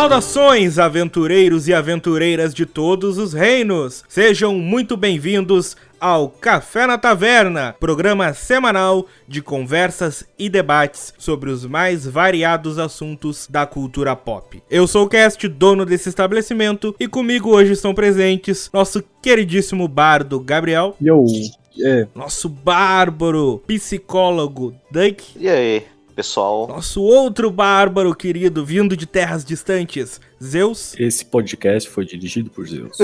Saudações, aventureiros e aventureiras de todos os reinos! Sejam muito bem-vindos ao Café na Taverna, programa semanal de conversas e debates sobre os mais variados assuntos da cultura pop. Eu sou o Cast, dono desse estabelecimento, e comigo hoje estão presentes nosso queridíssimo bardo Gabriel. Yo, é. Nosso bárbaro psicólogo Duck. E aí? Pessoal. Nosso outro bárbaro querido, vindo de terras distantes, Zeus. Esse podcast foi dirigido por Zeus.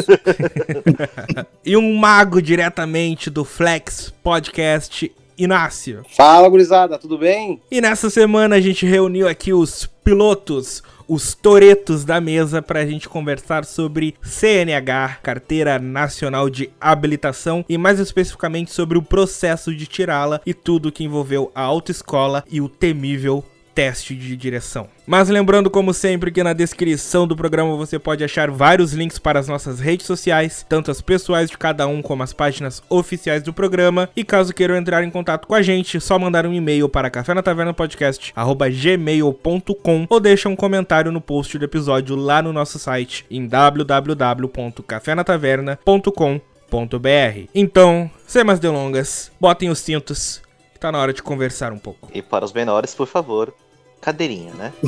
e um mago diretamente do Flex Podcast, Inácio. Fala, gurizada, tudo bem? E nessa semana a gente reuniu aqui os pilotos, os toretos da mesa para a gente conversar sobre CNH, Carteira Nacional de Habilitação, e mais especificamente sobre o processo de tirá-la e tudo que envolveu a autoescola e o temível teste de direção. Mas lembrando, como sempre, que na descrição do programa você pode achar vários links para as nossas redes sociais, tanto as pessoais de cada um como as páginas oficiais do programa. E caso queiram entrar em contato com a gente, só mandar um e-mail para cafénatavernapodcast@gmail.com ou deixa um comentário no post do episódio lá no nosso site em www.cafénataverna.com.br. Então, sem mais delongas, botem os cintos, tá na hora de conversar um pouco. E para os menores, por favor, cadeirinha, né?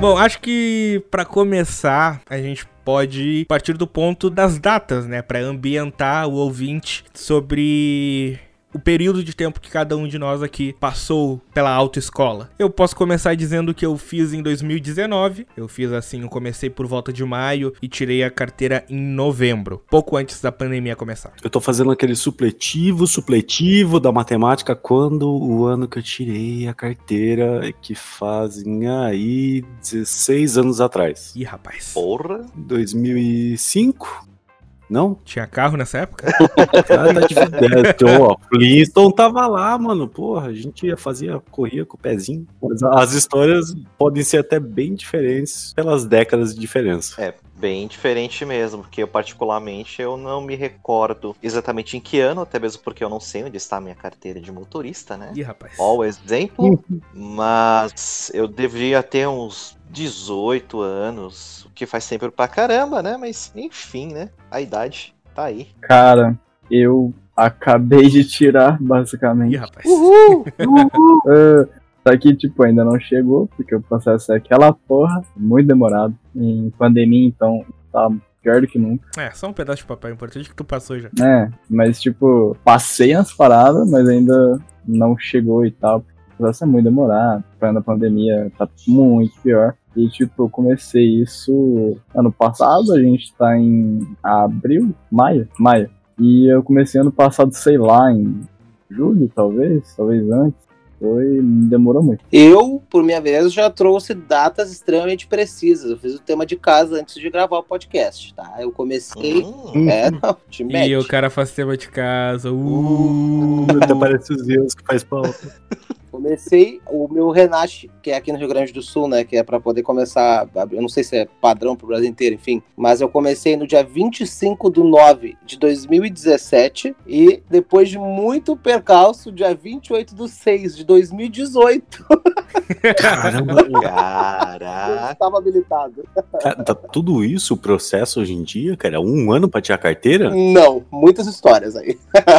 Bom, acho que para começar, a gente pode partir do ponto das datas, né, para ambientar o ouvinte sobre o período de tempo que cada um de nós aqui passou pela autoescola. Eu posso começar dizendo que eu fiz em 2019. Eu fiz assim, eu comecei por volta de maio e tirei a carteira em novembro, pouco antes da pandemia começar. Eu tô fazendo aquele supletivo, supletivo da matemática quando o ano que eu tirei a carteira, que fazem aí 16 anos atrás. Ih, rapaz. Porra! 2005? Não? Tinha carro nessa época? ah, tá difícil. Ó, Flintstone tava lá, mano. Porra, a gente fazia, corria com o pezinho. Mas as histórias podem ser até bem diferentes pelas décadas de diferença. É, bem diferente mesmo, porque eu particularmente eu não me recordo exatamente em que ano, até mesmo porque eu não sei onde está a minha carteira de motorista, né? Ih, rapaz. Ó, o exemplo. mas eu deveria ter uns 18 anos, o que faz tempo pra caramba, né? Mas enfim, né? A idade tá aí. Cara, eu acabei de tirar, basicamente. Ih, rapaz. Uhul! Uhul! uh, só que, tipo, ainda não chegou, porque o processo é aquela porra, muito demorado. Em pandemia, então, tá pior do que nunca. É, só um pedaço de papel importante que tu passou já. É, mas, tipo, passei as paradas, mas ainda não chegou e tal. O processo é muito demorado. Pra pandemia tá muito pior. E, tipo, eu comecei isso ano passado, a gente tá em abril, maio, maio. E eu comecei ano passado, sei lá, em julho, talvez, talvez antes. Foi, demorou muito. Eu, por minha vez, já trouxe datas extremamente precisas. Eu fiz o tema de casa antes de gravar o podcast, tá? Eu comecei. Uhum. É, não, te mete. E o cara faz tema de casa. Uh, uh até parece os Zeus que faz pauta. Comecei o meu Renasce, que é aqui no Rio Grande do Sul, né? Que é para poder começar. Eu não sei se é padrão pro Brasil inteiro, enfim. Mas eu comecei no dia 25 do 9 de 2017. E depois de muito percalço, dia 28 do 6 de 2018. Caramba, cara. Estava habilitado. Cara, tá tudo isso o processo hoje em dia, cara? Um ano pra tirar a carteira? Não, muitas histórias aí.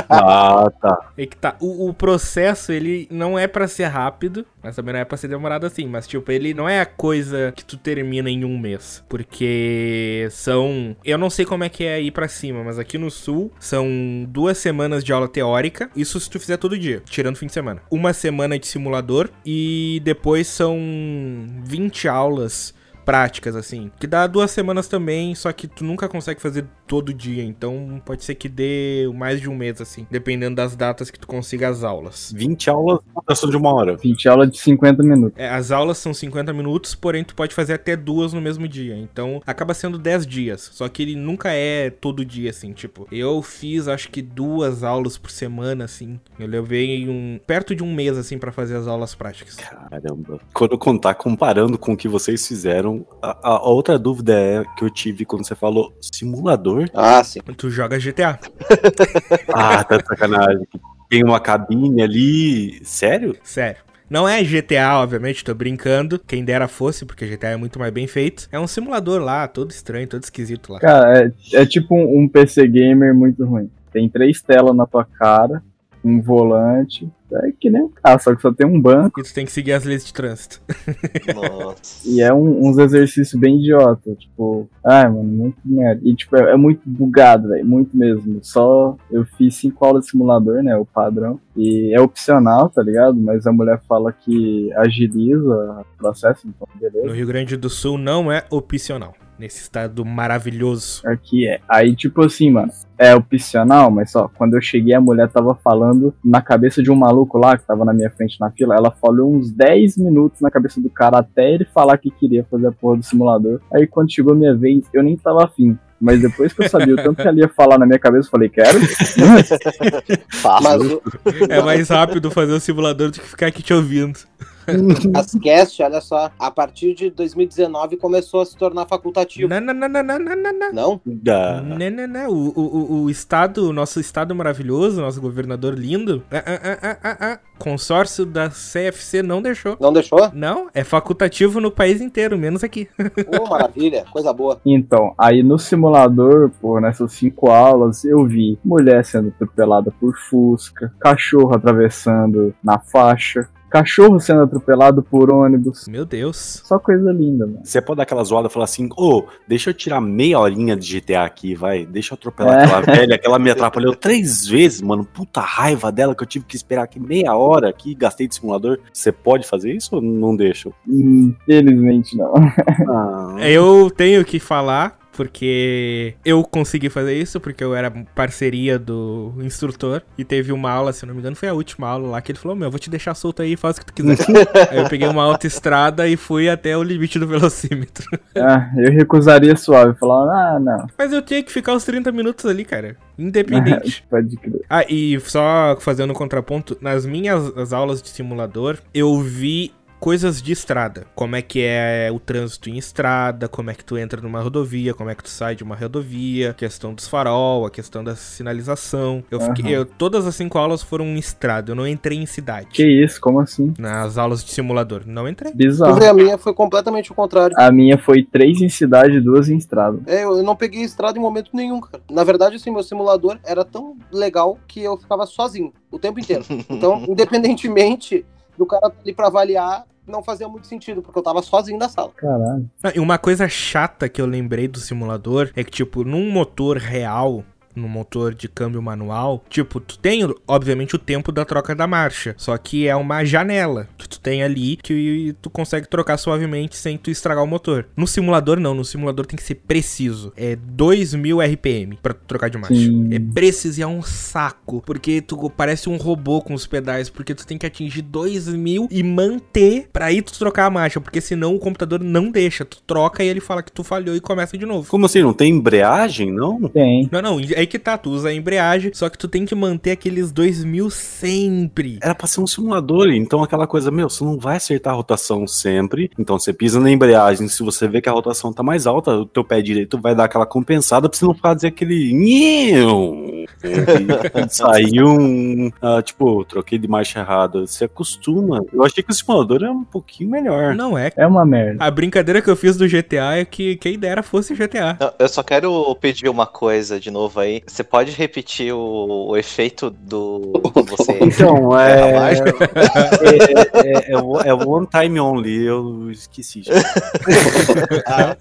ah, tá. É que tá. O, o processo, ele não é para ser rápido, mas também não é pra ser demorado assim. Mas, tipo, ele não é a coisa que tu termina em um mês. Porque são. Eu não sei como é que é aí pra cima, mas aqui no sul são duas semanas de aula teórica. Isso se tu fizer todo dia, tirando fim de semana. Uma semana de simulador e depois são 20 aulas práticas, assim. Que dá duas semanas também, só que tu nunca consegue fazer todo dia. Então pode ser que dê mais de um mês, assim. Dependendo das datas que tu consiga as aulas. 20 aulas, rotação de uma hora. 20 aulas de 50 minutos. É, as aulas são 50 minutos, porém tu pode fazer até duas no mesmo dia. Então acaba sendo 10 dias. Só que ele nunca é todo dia, assim. Tipo, eu fiz acho que duas aulas por semana, assim. Eu levei um. perto de um mês, assim, pra fazer as aulas práticas. Caramba. Quando eu contar comparando com o que vocês fizeram, a, a outra dúvida é que eu tive quando você falou simulador. Ah, sim. Tu joga GTA. Ah, tá sacanagem. Tem uma cabine ali. Sério? Sério. Não é GTA, obviamente, tô brincando. Quem dera fosse, porque GTA é muito mais bem feito. É um simulador lá, todo estranho, todo esquisito lá. Cara, é, é tipo um, um PC gamer muito ruim. Tem três telas na tua cara, um volante. É que nem um carro, só que só tem um banco. E tu tem que seguir as leis de trânsito. Nossa. E é um- uns exercícios bem idiota. Tipo, ai, mano, muito merda. E, tipo, é, é muito bugado, velho. Muito mesmo. Só eu fiz cinco aulas de simulador, né? O padrão. E é opcional, tá ligado? Mas a mulher fala que agiliza o processo, então beleza. No Rio Grande do Sul não é opcional. Nesse estado maravilhoso. Aqui é. Aí, tipo assim, mano, é opcional, mas só, quando eu cheguei, a mulher tava falando na cabeça de um maluco lá, que tava na minha frente na fila, ela falou uns 10 minutos na cabeça do cara até ele falar que queria fazer a porra do simulador. Aí, quando chegou a minha vez, eu nem tava afim. Mas depois que eu sabia o tanto que ela ia falar na minha cabeça, eu falei, quero. O, É mais rápido fazer o simulador do que ficar aqui te ouvindo. As cast, olha só, a partir de 2019 começou a se tornar facultativo. Não, não, não, não, não, não, não, não. Não? Da... Não, não, não. O, o, o- estado, o nosso estado maravilhoso, nosso governador lindo, ah, ah, ah, ah, ah, ah, consórcio da CFC não deixou. Não deixou? Não, é facultativo no país inteiro, menos aqui. Ô, maravilha, coisa boa. Então, aí no simulador, pô, nessas cinco aulas, eu vi mulher sendo atropelada por Fusca, cachorro atravessando na faixa, cachorro sendo atropelado por ônibus. Meu Deus. Só coisa linda, mano. Você pode dar aquela zoada e falar assim, ô, deixa eu tirar meia horinha de GTA aqui, vai. Deixa eu atropelar É. aquela velha, aquela me atrapalhou três vezes, mano. Puta raiva dela que eu tive que esperar aqui meia hora aqui, gastei de simulador. Você pode fazer isso ou não deixa? Infelizmente não. Ah, Eu tenho que falar, porque eu consegui fazer isso, porque eu era parceria do instrutor. E teve uma aula, se não me engano, foi a última aula lá, que ele falou: Meu, eu vou te deixar solto aí, faz o que tu quiser. aí eu peguei uma autoestrada e fui até o limite do velocímetro. Ah, eu recusaria suave, falando, ah, não. Mas eu tinha que ficar os 30 minutos ali, cara. Independente. Pode crer. Ah, e só fazendo um contraponto, nas minhas as aulas de simulador, eu vi coisas de estrada. Como é que é o trânsito em estrada, como é que tu entra numa rodovia, como é que tu sai de uma rodovia, questão dos farol, a questão da sinalização. Eu fiquei, Aham. eu- todas as cinco aulas foram em estrada, eu não entrei em cidade. Que isso, como assim? Nas aulas de simulador, não entrei. Bizarro. Porque a minha foi completamente o contrário. A minha foi três em cidade e duas em estrada. É, eu eu não peguei estrada em momento nenhum, cara. Na verdade, assim, meu simulador era tão legal que eu ficava sozinho o tempo inteiro. Então, independentemente do cara tá ali pra avaliar, não fazia muito sentido, porque eu tava sozinho na sala. Caralho. Ah, e uma coisa chata que eu lembrei do simulador é que, tipo, num motor real, num motor de câmbio manual, tipo, tu tem, obviamente, o tempo da troca da marcha. Só que é uma janela que tu tem ali que tu consegue trocar suavemente sem tu estragar o motor. No simulador, não. No simulador tem que ser preciso. É 2000 RPM pra tu trocar de marcha. Sim. É preciso e é um saco. Porque tu parece um robô com os pedais. Porque tu tem que atingir 2000 e manter pra aí tu trocar a marcha. Porque senão o computador não deixa. Tu troca e ele fala que tu falhou e começa de novo. como assim? Não tem embreagem, não? Tem. Não, não, aí que tá, tu usa a embreagem, só que tu tem que manter aqueles 2000 sempre. Era pra ser um simulador, então aquela coisa, meu, você não vai acertar a rotação sempre. Então você pisa na embreagem, se você vê que a rotação tá mais alta, o teu pé direito vai dar aquela compensada pra você não ficar dizer aquele. Sair um. ah, tipo, troquei de marcha errada. Você acostuma. Eu achei que o simulador era um pouquinho melhor. Não é. É uma merda. A brincadeira que eu fiz do GTA é que quem dera fosse GTA. Eu só quero pedir uma coisa de novo aí. Você pode repetir o, o efeito do. você. Então, é. marcha? É, é, é, o- é one time only, eu esqueci. Ah,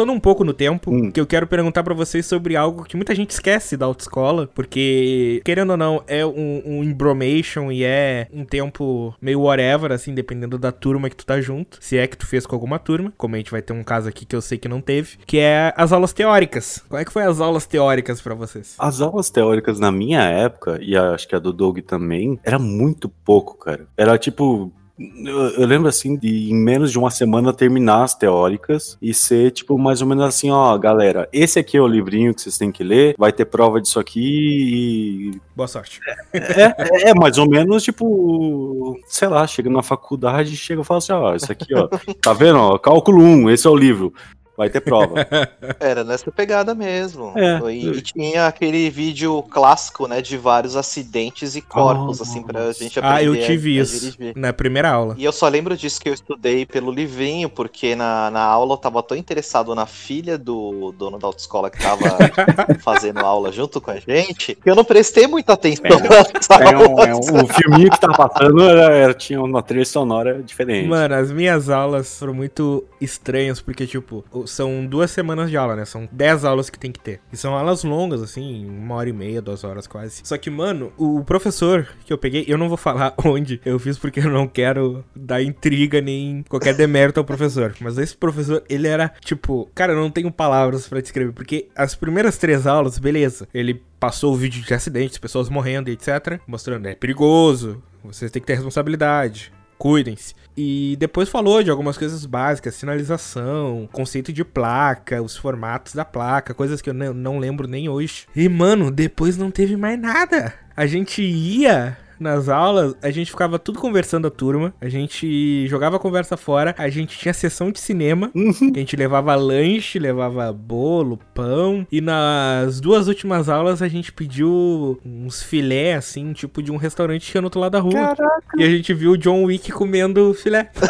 voltando um pouco no tempo, Hum. que eu quero perguntar pra vocês sobre algo que muita gente esquece da autoescola, porque, querendo ou não, é um, um embromation e é um tempo meio whatever, assim, dependendo da turma que tu tá junto. Se é que tu fez com alguma turma, como a gente vai ter um caso aqui que eu sei que não teve, que é as aulas teóricas. Como é que foi as aulas teóricas pra vocês? As aulas teóricas na minha época, e acho que a do Doug também, era muito pouco, cara. Era tipo. Eu, lembro assim de em menos de uma semana terminar as teóricas e ser tipo mais ou menos assim, ó, galera, esse aqui é o livrinho que vocês têm que ler, vai ter prova disso aqui e Boa sorte. é, é mais ou menos tipo, sei lá, chega na faculdade, chega e fala assim, ó, isso aqui, ó, tá vendo, ó, cálculo 1, esse é o livro. Vai ter prova. Era nessa pegada mesmo. É. E, e tinha aquele vídeo clássico, né, de vários acidentes e corpos, Oh, assim, pra gente aprender Ah, eu a- tive a isso dirigir. na primeira aula. E eu só lembro disso que eu estudei pelo livrinho, porque na, na aula eu tava tão interessado na filha do dono da autoescola que tava fazendo aula junto com a gente, que eu não prestei muita atenção nas É um, é um- o filminho que tá passando era, era- tinha uma trilha sonora diferente. Mano, as minhas aulas foram muito estranhas, porque, tipo, são duas semanas de aula, né? São dez aulas que tem que ter. E são aulas longas, assim, uma hora e meia, duas horas quase. Só que, mano, o professor que eu peguei, eu não vou falar onde eu fiz, porque eu não quero dar intriga nem qualquer demérito ao professor. Mas esse professor, ele era, tipo, cara, eu não tenho palavras pra descrever, porque as primeiras três aulas, beleza, ele passou o vídeo de acidentes, pessoas morrendo e etc. Mostrando, é perigoso, vocês têm que ter responsabilidade cuidem-se. E depois falou de algumas coisas básicas, sinalização, conceito de placa, os formatos da placa, coisas que eu não, lembro nem hoje. E, mano, depois não teve mais nada. A gente ia nas aulas, a gente ficava tudo conversando a turma, a gente jogava a conversa fora, a gente tinha sessão de cinema, a gente levava lanche, levava bolo, pão, e nas duas últimas aulas a gente pediu uns filé, assim, tipo de um restaurante que tinha no outro lado da rua. E a gente viu o John Wick comendo filé.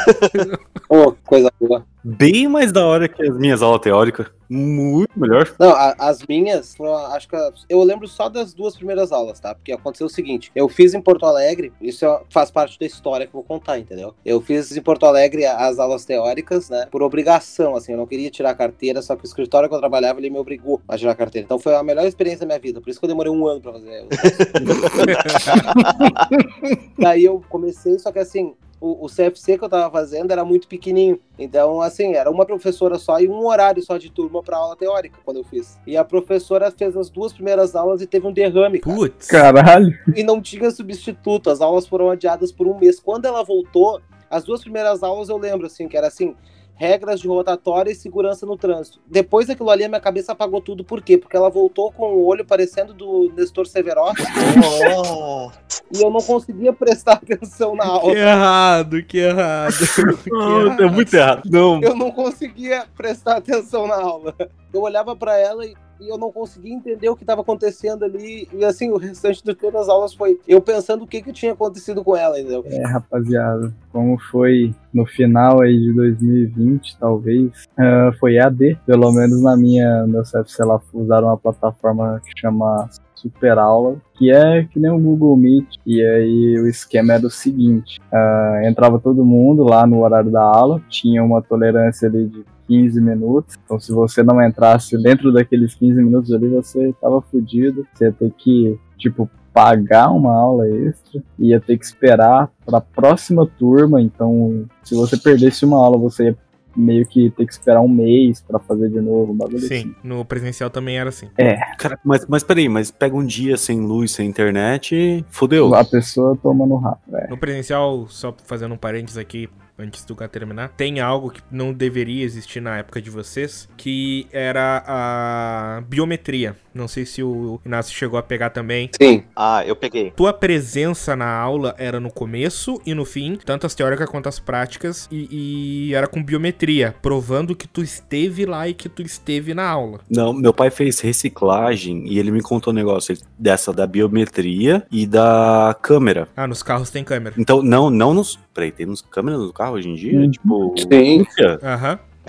Pô, coisa boa. Bem mais da hora que as minhas aulas teóricas. Muito melhor. Não, a- as minhas, foram, acho que eu lembro só das duas primeiras aulas, tá? Porque aconteceu o seguinte: eu fiz em Porto Alegre, isso é- faz parte da história que eu vou contar, entendeu? Eu fiz em Porto Alegre as aulas teóricas, né? Por obrigação, assim, eu não queria tirar a carteira, só que o escritório que eu trabalhava, ele me obrigou a tirar a carteira. Então foi a melhor experiência da minha vida, por isso que eu demorei um ano pra fazer. Daí eu comecei, só que assim, o, o CFC que eu tava fazendo era muito pequenininho. Então, assim, era uma professora só e um horário só de turma pra aula teórica, quando eu fiz. E a professora fez as duas primeiras aulas e teve um derrame, cara. Putz. Caralho. E não tinha substituto, as aulas foram adiadas por um mês. Quando ela voltou, as duas primeiras aulas eu lembro, assim, que era assim, regras de rotatória e segurança no trânsito. Depois daquilo ali, a minha cabeça apagou tudo. Por quê? Porque ela voltou com o olho parecendo do Nestor Severo Oh, e eu não conseguia prestar atenção na Que aula. errado, que errado. que errado. é muito errado. Não. Eu não conseguia prestar atenção na aula. Eu olhava pra ela e, e eu não conseguia entender o que estava acontecendo ali. E assim, o restante de todas as aulas foi eu pensando o que, que tinha acontecido com ela, entendeu? É, rapaziada, como foi no final aí de 2020, talvez, ah, foi AD. Pelo menos na minha, meu CFC lá usaram uma plataforma que chama Super Aula, que é que nem o Google Meet. E aí o esquema era o seguinte: ah, entrava todo mundo lá no horário da aula, tinha uma tolerância ali de 15 minutos. Então, se você não entrasse dentro daqueles 15 minutos ali, você tava fudido. Você ia ter que, tipo, pagar uma aula extra, ia ter que esperar para a próxima turma. Então, se você perdesse uma aula, você ia meio que ter que esperar um mês para fazer de novo, um bagulho Sim, assim. no presencial também era assim. Cara, mas, mas peraí, mas pega um dia sem luz, sem internet e fodeu. A pessoa toma no rato, é. No presencial, só fazendo um parênteses aqui, antes do cara terminar, tem algo que não deveria existir na época de vocês, que era a biometria. Não sei se o Inácio chegou a pegar também. Sim. ah, eu peguei. Tua presença na aula era no começo e no fim, tanto as teóricas quanto as práticas, e, e era com biometria, provando que tu esteve lá e que tu esteve na aula. Não, meu pai fez reciclagem e ele me contou um negócio dessa da biometria e da câmera. Ah, nos carros tem câmera. Então, não, não nos. Peraí, tem nos câmeras no carro hoje em dia? Uhum. Tipo. Sim. polícia?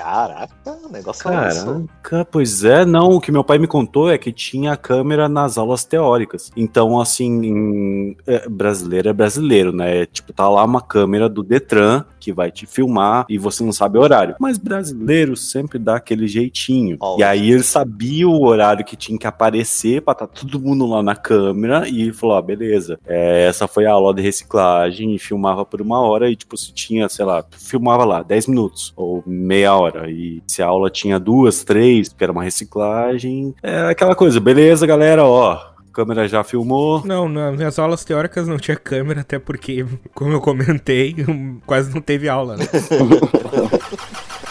Caraca, o negócio avançou. Caraca, pois é, não. O que meu pai me contou é que tinha câmera nas aulas teóricas. Então, assim, em- é, brasileiro é brasileiro, né? Tipo, tá lá uma câmera do Detran que vai te filmar e você não sabe o horário. Mas brasileiro sempre dá aquele jeitinho. E aí ele sabia o horário que tinha que aparecer pra tá todo mundo lá na câmera e falou: ah, beleza. É, essa foi a aula de reciclagem e filmava por uma hora e, tipo, se tinha, sei lá, filmava lá 10 minutos ou meia hora. E se a aula tinha duas, três, porque era uma reciclagem, é aquela coisa, beleza, galera, ó. Câmera já filmou. Não, nas minhas aulas teóricas não tinha câmera, até porque, como eu comentei, quase não teve aula, né?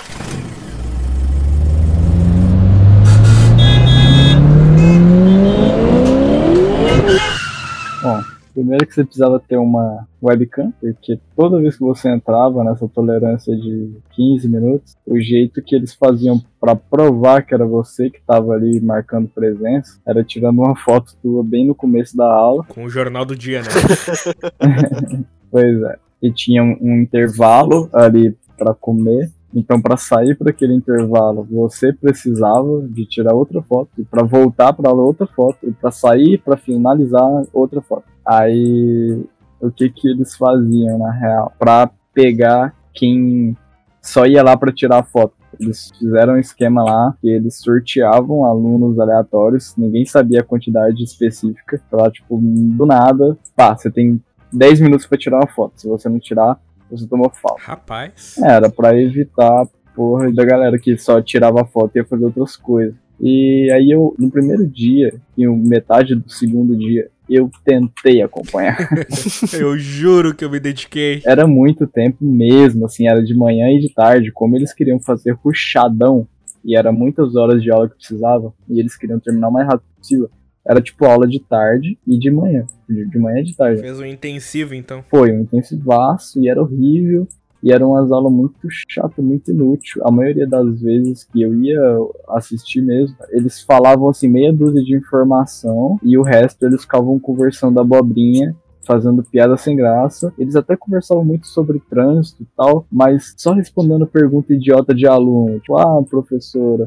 Bom, primeiro que você precisava ter uma webcam, porque toda vez que você entrava nessa tolerância de 15 minutos, o jeito que eles faziam pra provar que era você que tava ali marcando presença era tirando uma foto tua bem no começo da aula. Com o jornal do dia, né? Pois é. E tinha um, um intervalo ali pra comer. Então, pra sair para aquele intervalo, você precisava de tirar outra foto e para voltar para outra foto e para sair para finalizar outra foto. Aí, o que que eles faziam na real? Pra pegar quem só ia lá para tirar a foto. Eles fizeram um esquema lá que eles sorteavam alunos aleatórios, ninguém sabia a quantidade específica. Pra, tipo, do nada, pá, você tem 10 minutos pra tirar uma foto. Se você não tirar, você tomou falta. Rapaz. Era pra evitar, porra, da galera que só tirava foto e ia fazer outras coisas. E aí eu, no primeiro dia, e metade do segundo dia, eu tentei acompanhar. Eu juro que eu me dediquei. Era muito tempo mesmo, assim, era de manhã e de tarde, como eles queriam fazer ruchadão, e era muitas horas de aula que precisava, e eles queriam terminar o mais rápido possível. Era tipo aula de tarde e de manhã. De, de manhã e de tarde. Fez um intensivo, então. Foi um intensivaço e era horrível. E eram umas aulas muito chatas, muito inútil. A maioria das vezes que eu ia assistir mesmo, eles falavam assim meia dúzia de informação e o resto eles ficavam conversando abobrinha, fazendo piada sem graça. Eles até conversavam muito sobre trânsito e tal, mas só respondendo pergunta idiota de aluno. Tipo, ah, professora,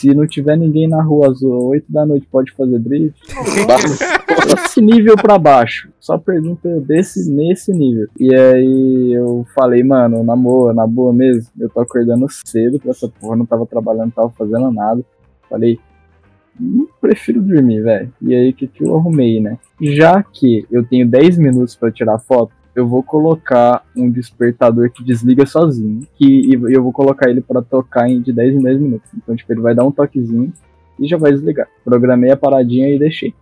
se não tiver ninguém na rua às 8 da noite, pode fazer drift? Esse nível pra baixo. Só pergunta desse, nesse nível. E aí eu falei, mano, na boa, na boa mesmo, eu tô acordando cedo pra essa porra, não tava trabalhando, não tava fazendo nada. Falei, hum, prefiro dormir, velho. E aí o que, que eu arrumei, né? Já que eu tenho 10 minutos pra tirar foto, eu vou colocar um despertador que desliga sozinho. Que, e eu vou colocar ele pra tocar em de 10 em 10 minutos. Então, tipo, ele vai dar um toquezinho e já vai desligar. Programei a paradinha e deixei.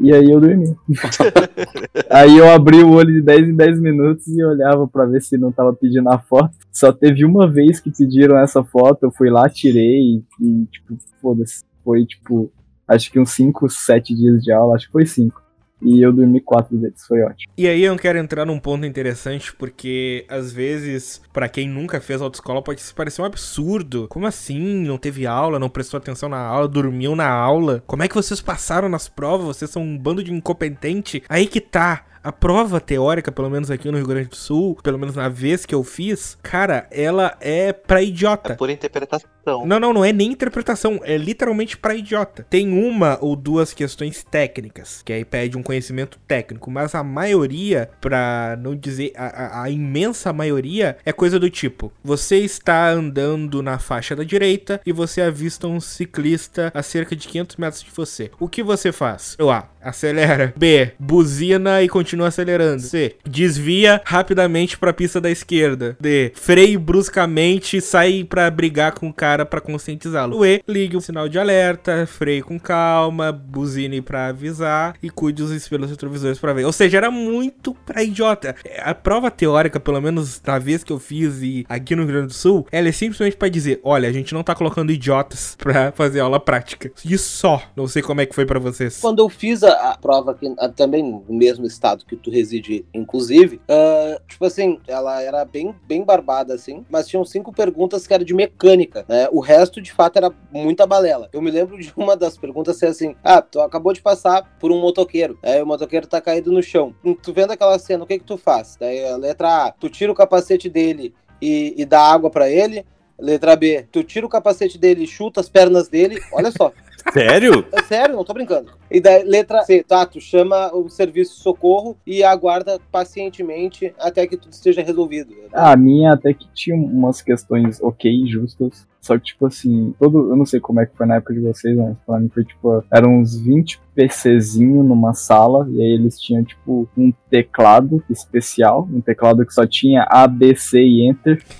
E aí eu dormi. aí eu abri o olho de 10 em 10 minutos e olhava pra ver se não tava pedindo a foto. Só teve uma vez que pediram essa foto, eu fui lá, tirei e, e, tipo, foda-se. Foi tipo, acho que uns 5, 7 dias de aula, acho que foi 5. E eu dormi quatro vezes, foi ótimo. E aí eu quero entrar num ponto interessante, porque às vezes, pra quem nunca fez autoescola, pode parecer um absurdo. Como assim? Não teve aula, não prestou atenção na aula, dormiu na aula? Como é que vocês passaram nas provas? Vocês são um bando de incompetente? Aí que tá. A prova teórica, pelo menos aqui no Rio Grande do Sul, pelo menos na vez que eu fiz, cara, ela é pra idiota. É por interpretação. Não, não, não é nem interpretação, é literalmente pra idiota. Tem uma ou duas questões técnicas, que aí pede um conhecimento técnico, mas a maioria, pra não dizer a, a, a imensa maioria, é coisa do tipo: você está andando na faixa da direita e você avista um ciclista a cerca de 500 metros de você. O que você faz? O A. Acelera. B. Buzina e continua acelerando. C. Desvia rapidamente pra pista da esquerda. D. Freie bruscamente e sai pra brigar com o cara pra conscientizá-lo. E. Ligue o sinal de alerta, freie com calma, buzine pra avisar e cuide dos espelhos retrovisores pra ver. Ou seja, era muito pra idiota. A prova teórica, pelo menos na vez que eu fiz e aqui no Rio Grande do Sul, ela é simplesmente pra dizer: olha, a gente não tá colocando idiotas pra fazer aula prática. E só. Não sei como é que foi pra vocês. Quando eu fiz a, a prova a- também no mesmo estado que tu reside, inclusive, ah, tipo assim, ela era bem, bem barbada, assim, mas tinham cinco perguntas que era de mecânica, né? O resto, de fato, era muita balela. Eu me lembro de uma das perguntas ser assim: ah, tu acabou de passar por um motoqueiro, aí o motoqueiro tá caído no chão. Tu vendo aquela cena, o que que tu faz? Daí a letra A, tu tira o capacete dele e, e dá água pra ele. Letra B, tu tira o capacete dele, chuta as pernas dele, olha só. Sério? É sério, não tô brincando. E daí, letra C, tá, tu chama o serviço de socorro e aguarda pacientemente até que tudo esteja resolvido. Ah, a minha até que tinha umas questões ok, justas. Só que, tipo assim, todo. Eu não sei como é que foi na época de vocês, mas pra mim foi tipo. Eram uns 20 PCzinho numa sala, e aí eles tinham, tipo, um teclado especial, um teclado que só tinha A, B, C e Enter.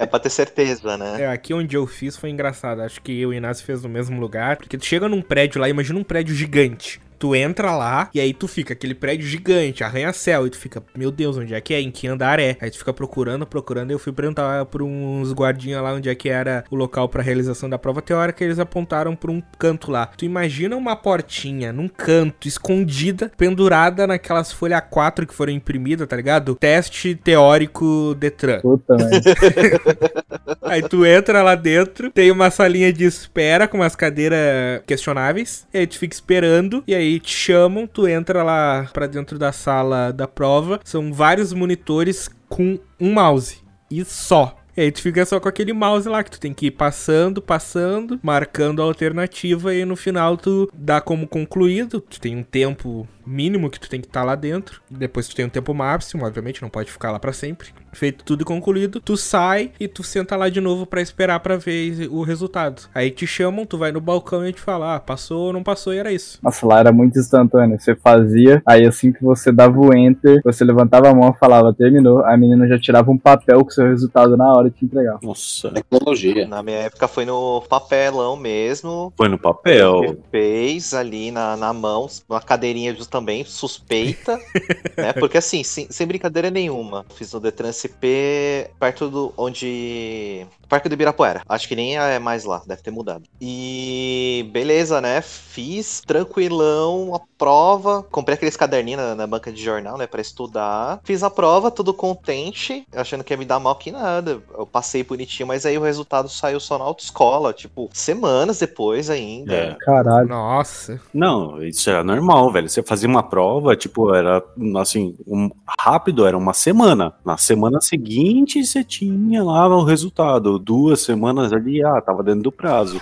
É pra ter certeza, né? É, aqui onde eu fiz foi engraçado. Acho que eu e o Inácio fez no mesmo lugar. Porque tu chega num prédio lá, imagina um prédio gigante. Tu entra lá e aí tu fica aquele prédio gigante, arranha-céu, e tu fica, meu Deus, onde é que é? Em que andar é? Aí tu fica procurando, procurando, e eu fui perguntar pra uns guardinhas lá onde é que era o local pra realização da prova teórica, e eles apontaram pra um canto lá. Tu imagina uma portinha num canto, escondida, pendurada naquelas folhas A4 que foram imprimidas, tá ligado? Teste teórico Detran. Puta, velho. Aí tu entra lá dentro, tem uma salinha de espera com umas cadeiras questionáveis, e aí tu fica esperando, e aí te chamam, tu entra lá pra dentro da sala da prova, são vários monitores com um mouse, e só. E aí tu fica só com aquele mouse lá que tu tem que ir passando, passando, marcando a alternativa e no final tu dá como concluído. Tu tem um tempo mínimo que tu tem que estar lá dentro. Depois tu tem um tempo máximo, obviamente, não pode ficar lá pra sempre. Feito tudo e concluído, tu sai e tu senta lá de novo pra esperar pra ver o resultado. Aí te chamam, tu vai no balcão e te fala, ah, passou ou não passou e era isso. Nossa, lá era muito instantâneo. Você fazia, aí assim que você dava o enter, você levantava a mão e falava, terminou. A menina já tirava um papel com seu resultado na hora e te entregava. Nossa. Tecnologia. Na minha época foi no papelão mesmo. Foi no papel. Fez ali na, na mão, uma cadeirinha just também, suspeita, né? Porque assim, sem, sem brincadeira nenhuma. Fiz no Detran SP perto do onde. Parque do Ibirapuera. Acho que nem é mais lá, deve ter mudado. E beleza, né? Fiz tranquilão a prova. Comprei aqueles caderninhos na, na banca de jornal, né? Pra estudar. Fiz a prova, tudo contente, achando que ia me dar mal que nada. Eu passei bonitinho, mas aí o resultado saiu só na autoescola, tipo, semanas depois ainda. É. Caralho. Nossa. Não, isso era normal, velho. Você fazia uma prova, tipo, era assim, um, rápido, era uma semana. Na semana seguinte, você tinha lá o resultado. Duas semanas ali, ah, tava dentro do prazo.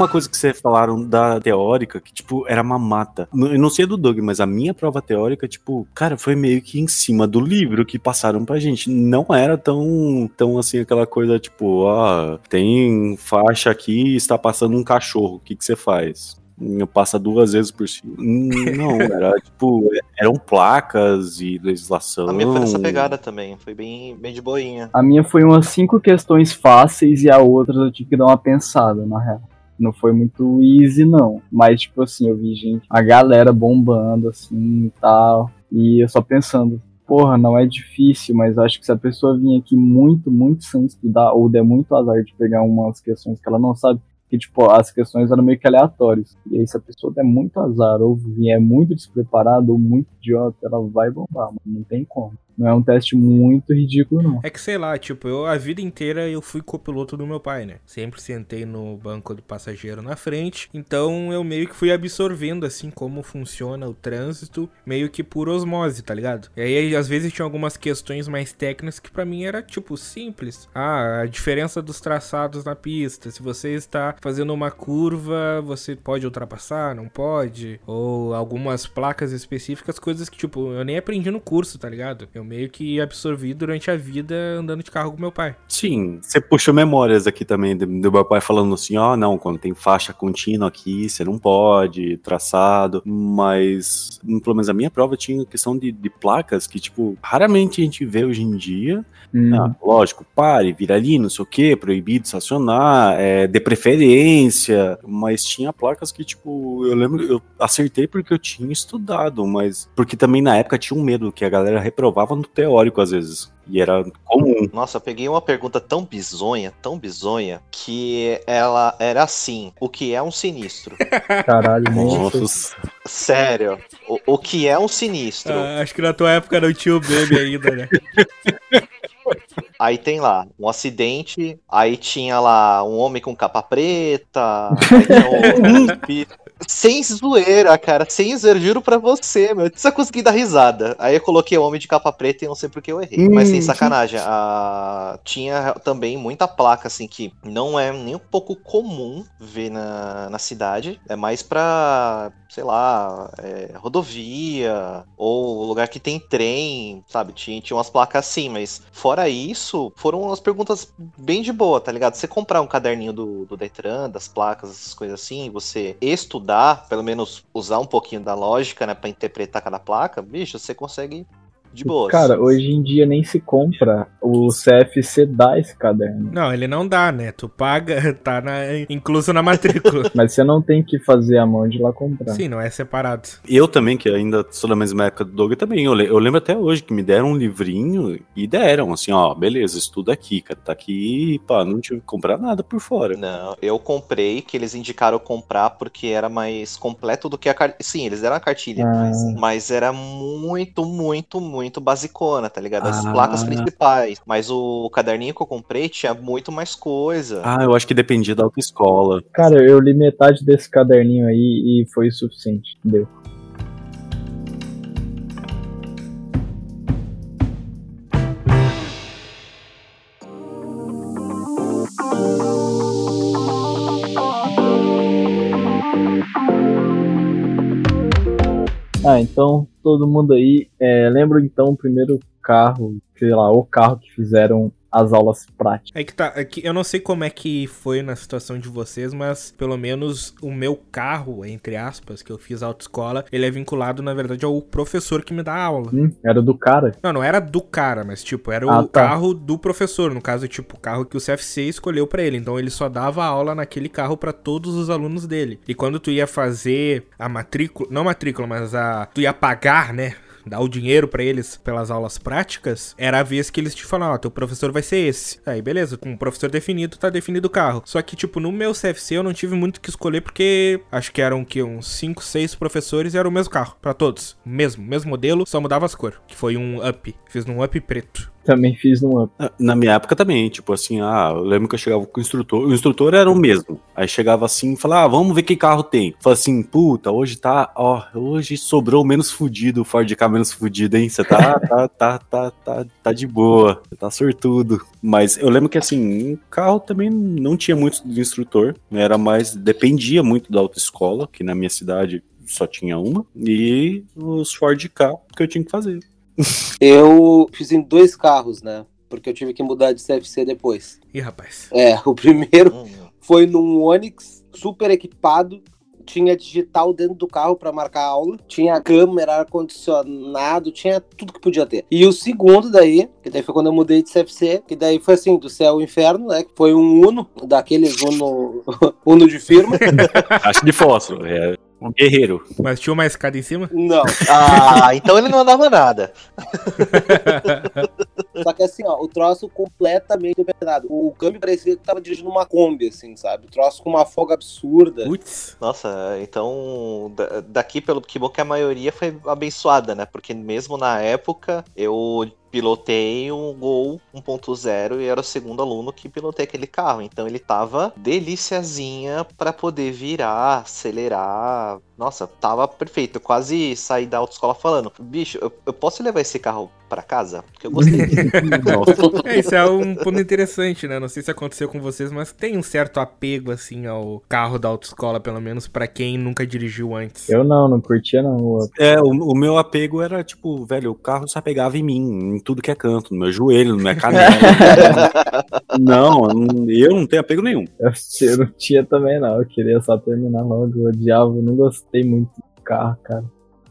Uma coisa que vocês falaram da teórica, que, tipo, era uma mata. Eu não sei do Doug, mas a minha prova teórica, tipo, cara, foi meio que em cima do livro que passaram pra gente. Não era tão, tão assim, aquela coisa, tipo, ó, tem faixa aqui está passando um cachorro, o que que você faz? Passa duas vezes por cima. Não, era tipo, eram placas e legislação. A minha foi nessa pegada também, foi bem, bem de boinha. A minha foi umas cinco questões fáceis e a outra eu tive que dar uma pensada, na real. Não foi muito easy, não. Mas, tipo assim, eu vi gente, a galera bombando, assim, e tal. E eu só pensando, porra, não é difícil, mas acho que se a pessoa vir aqui muito, muito sem estudar, ou der muito azar de pegar umas questões que ela não sabe, que, tipo, as questões eram meio que aleatórias. E aí, se a pessoa der muito azar, ou vier muito despreparada, ou muito idiota, ela vai bombar, mano. Não tem como. Não é um teste muito ridículo, não. É que sei lá, tipo, eu a vida inteira eu fui copiloto do meu pai, né? Sempre sentei no banco do passageiro na frente, então eu meio que fui absorvendo assim como funciona o trânsito, meio que por osmose, tá ligado? E aí às vezes tinha algumas questões mais técnicas que pra mim era tipo simples. Ah, a diferença dos traçados na pista, se você está fazendo uma curva, você pode ultrapassar, não pode? Ou algumas placas específicas, coisas que tipo, eu nem aprendi no curso, tá ligado? Eu meio que absorvi durante a vida andando de carro com meu pai. Sim, você puxou memórias aqui também do, do meu pai falando assim, ó, não, quando tem faixa contínua aqui, você não pode, traçado, mas pelo menos a minha prova tinha questão de, de placas que, tipo, raramente a gente vê hoje em dia. Hum. Ah, lógico, pare, vira ali, não sei o que, proibido estacionar, é, de preferência, mas tinha placas que, tipo, eu lembro, eu acertei porque eu tinha estudado, mas porque também na época tinha um medo que a galera reprovava no teórico às vezes. E era comum. Nossa, eu peguei uma pergunta tão bizonha, tão bizonha, que ela era assim: o que é um sinistro? Caralho, Nossa. Sério, o, o que é um sinistro? Ah, acho que na tua época não tinha o meme ainda, né? Aí tem lá um acidente, aí tinha lá um homem com capa preta, aí tinha um sem zoeira, cara. Sem zoeira, juro pra você, meu. Você consegui dar risada. Aí eu coloquei o Homem de Capa Preta e não sei por que eu errei. Hum, Mas sem sacanagem. A... Tinha também muita placa, assim, que não é nem um pouco comum ver na, na cidade. É mais pra, sei lá, é, rodovia ou lugar que tem trem, sabe? Tinha, tinha umas placas assim, mas fora isso, foram umas perguntas bem de boa, tá ligado? Você comprar um caderninho do, do Detran, das placas, essas coisas assim, você estudar, pelo menos usar um pouquinho da lógica, né, pra interpretar cada placa, bicho, você consegue de boa. Cara, hoje em dia nem se compra. O CFC dá esse caderno. Não, ele não dá, né? Tu paga, tá na, incluso na matrícula. Mas você não tem que fazer a mão de ir lá comprar. Sim, não é separado. Eu também, que ainda sou da mesma época do Doug, também. Eu, eu lembro até hoje que me deram um livrinho e deram, assim, ó, beleza, estuda aqui, cara. Tá aqui, pá, não tive que comprar nada por fora. Não, eu comprei, que eles indicaram comprar porque era mais completo do que a cartilha. Sim, eles deram a cartilha, Ah. mas era muito, muito, muito basicona, tá ligado? As Ah. placas principais. Mas o caderninho que eu comprei tinha muito mais coisa. Ah, eu acho que dependia da autoescola. Cara, eu li metade desse caderninho aí e foi o suficiente. Deu. Ah, então todo mundo aí. É, lembra então o primeiro carro, sei lá, o carro que fizeram as aulas práticas. É que tá, é que eu não sei como é que foi na situação de vocês, mas pelo menos o meu carro, entre aspas, que eu fiz autoescola, ele é vinculado, na verdade, ao professor que me dá aula. Hum, era do cara. Não, não era do cara, mas tipo, era Ah, o tá. carro do professor, no caso, tipo, o carro que o CFC escolheu pra ele. Então ele só dava aula naquele carro pra todos os alunos dele. E quando tu ia fazer a matrícula, não matrícula, mas a tu ia pagar, né? Dar o dinheiro pra eles pelas aulas práticas, era a vez que eles te falavam, ó, teu professor vai ser esse. Aí, beleza, com o professor definido, tá definido o carro. Só que, tipo, no meu CFC eu não tive muito que escolher, porque acho que eram que uns 5, 6 professores e era o mesmo carro, pra todos. Mesmo, mesmo modelo, só mudava as cores. Que foi um up. Fiz num up preto. Também fiz no up. Ah, Na minha época também, tipo assim, ah, eu lembro que eu chegava com o instrutor, o instrutor era o mesmo. Aí chegava assim e falava, ah, vamos ver que carro tem. Falei assim, puta, hoje tá, ó, hoje sobrou menos fudido, o Ford K menos fudido, hein? Você tá, tá, tá, tá, tá, tá de boa, você tá sortudo. Mas eu lembro que assim, o carro também não tinha muito do instrutor, era mais, dependia muito da autoescola, que na minha cidade só tinha uma, e os Ford K que eu tinha que fazer. Eu fiz em dois carros, né? Porque eu tive que mudar de CFC depois. Ih, rapaz. É, o primeiro Hum, foi num Onix super equipado. Tinha digital dentro do carro para marcar a aula. Tinha câmera, ar-condicionado, tinha tudo que podia ter. E o segundo daí, que daí foi quando eu mudei de CFC, que daí foi assim, do céu ao inferno, né? Que foi um Uno, daqueles Uno, Uno de firma. Acho de fósforo, é um guerreiro. Mas tinha uma escada em cima? Não. Ah, então ele não andava nada. Só que assim, ó, o troço completamente dependado. O câmbio parecia que tava dirigindo uma Kombi, assim, sabe? O troço com uma folga absurda. Putz. Nossa, então da- daqui pelo que bom que a maioria foi abençoada, né? Porque mesmo na época eu pilotei um Gol 1.0 e era o segundo aluno que pilotei aquele carro. Então ele tava deliciazinha pra poder virar, acelerar. Nossa, tava perfeito. Eu quase saí da autoescola falando: bicho, eu, eu posso levar esse carro pra casa? Porque eu gostei. É, isso é um ponto interessante, né? Não sei se aconteceu com vocês, mas tem um certo apego, assim, ao carro da autoescola, pelo menos pra quem nunca dirigiu antes. Eu não, não curtia não. É, o, o meu apego era tipo, velho, o carro só pegava em mim, em tudo que é canto, no meu joelho, na minha canela. não, eu não tenho apego nenhum. Eu, eu não tinha também não. Eu queria só terminar logo. Eu odiava, eu não gostei muito do carro, cara.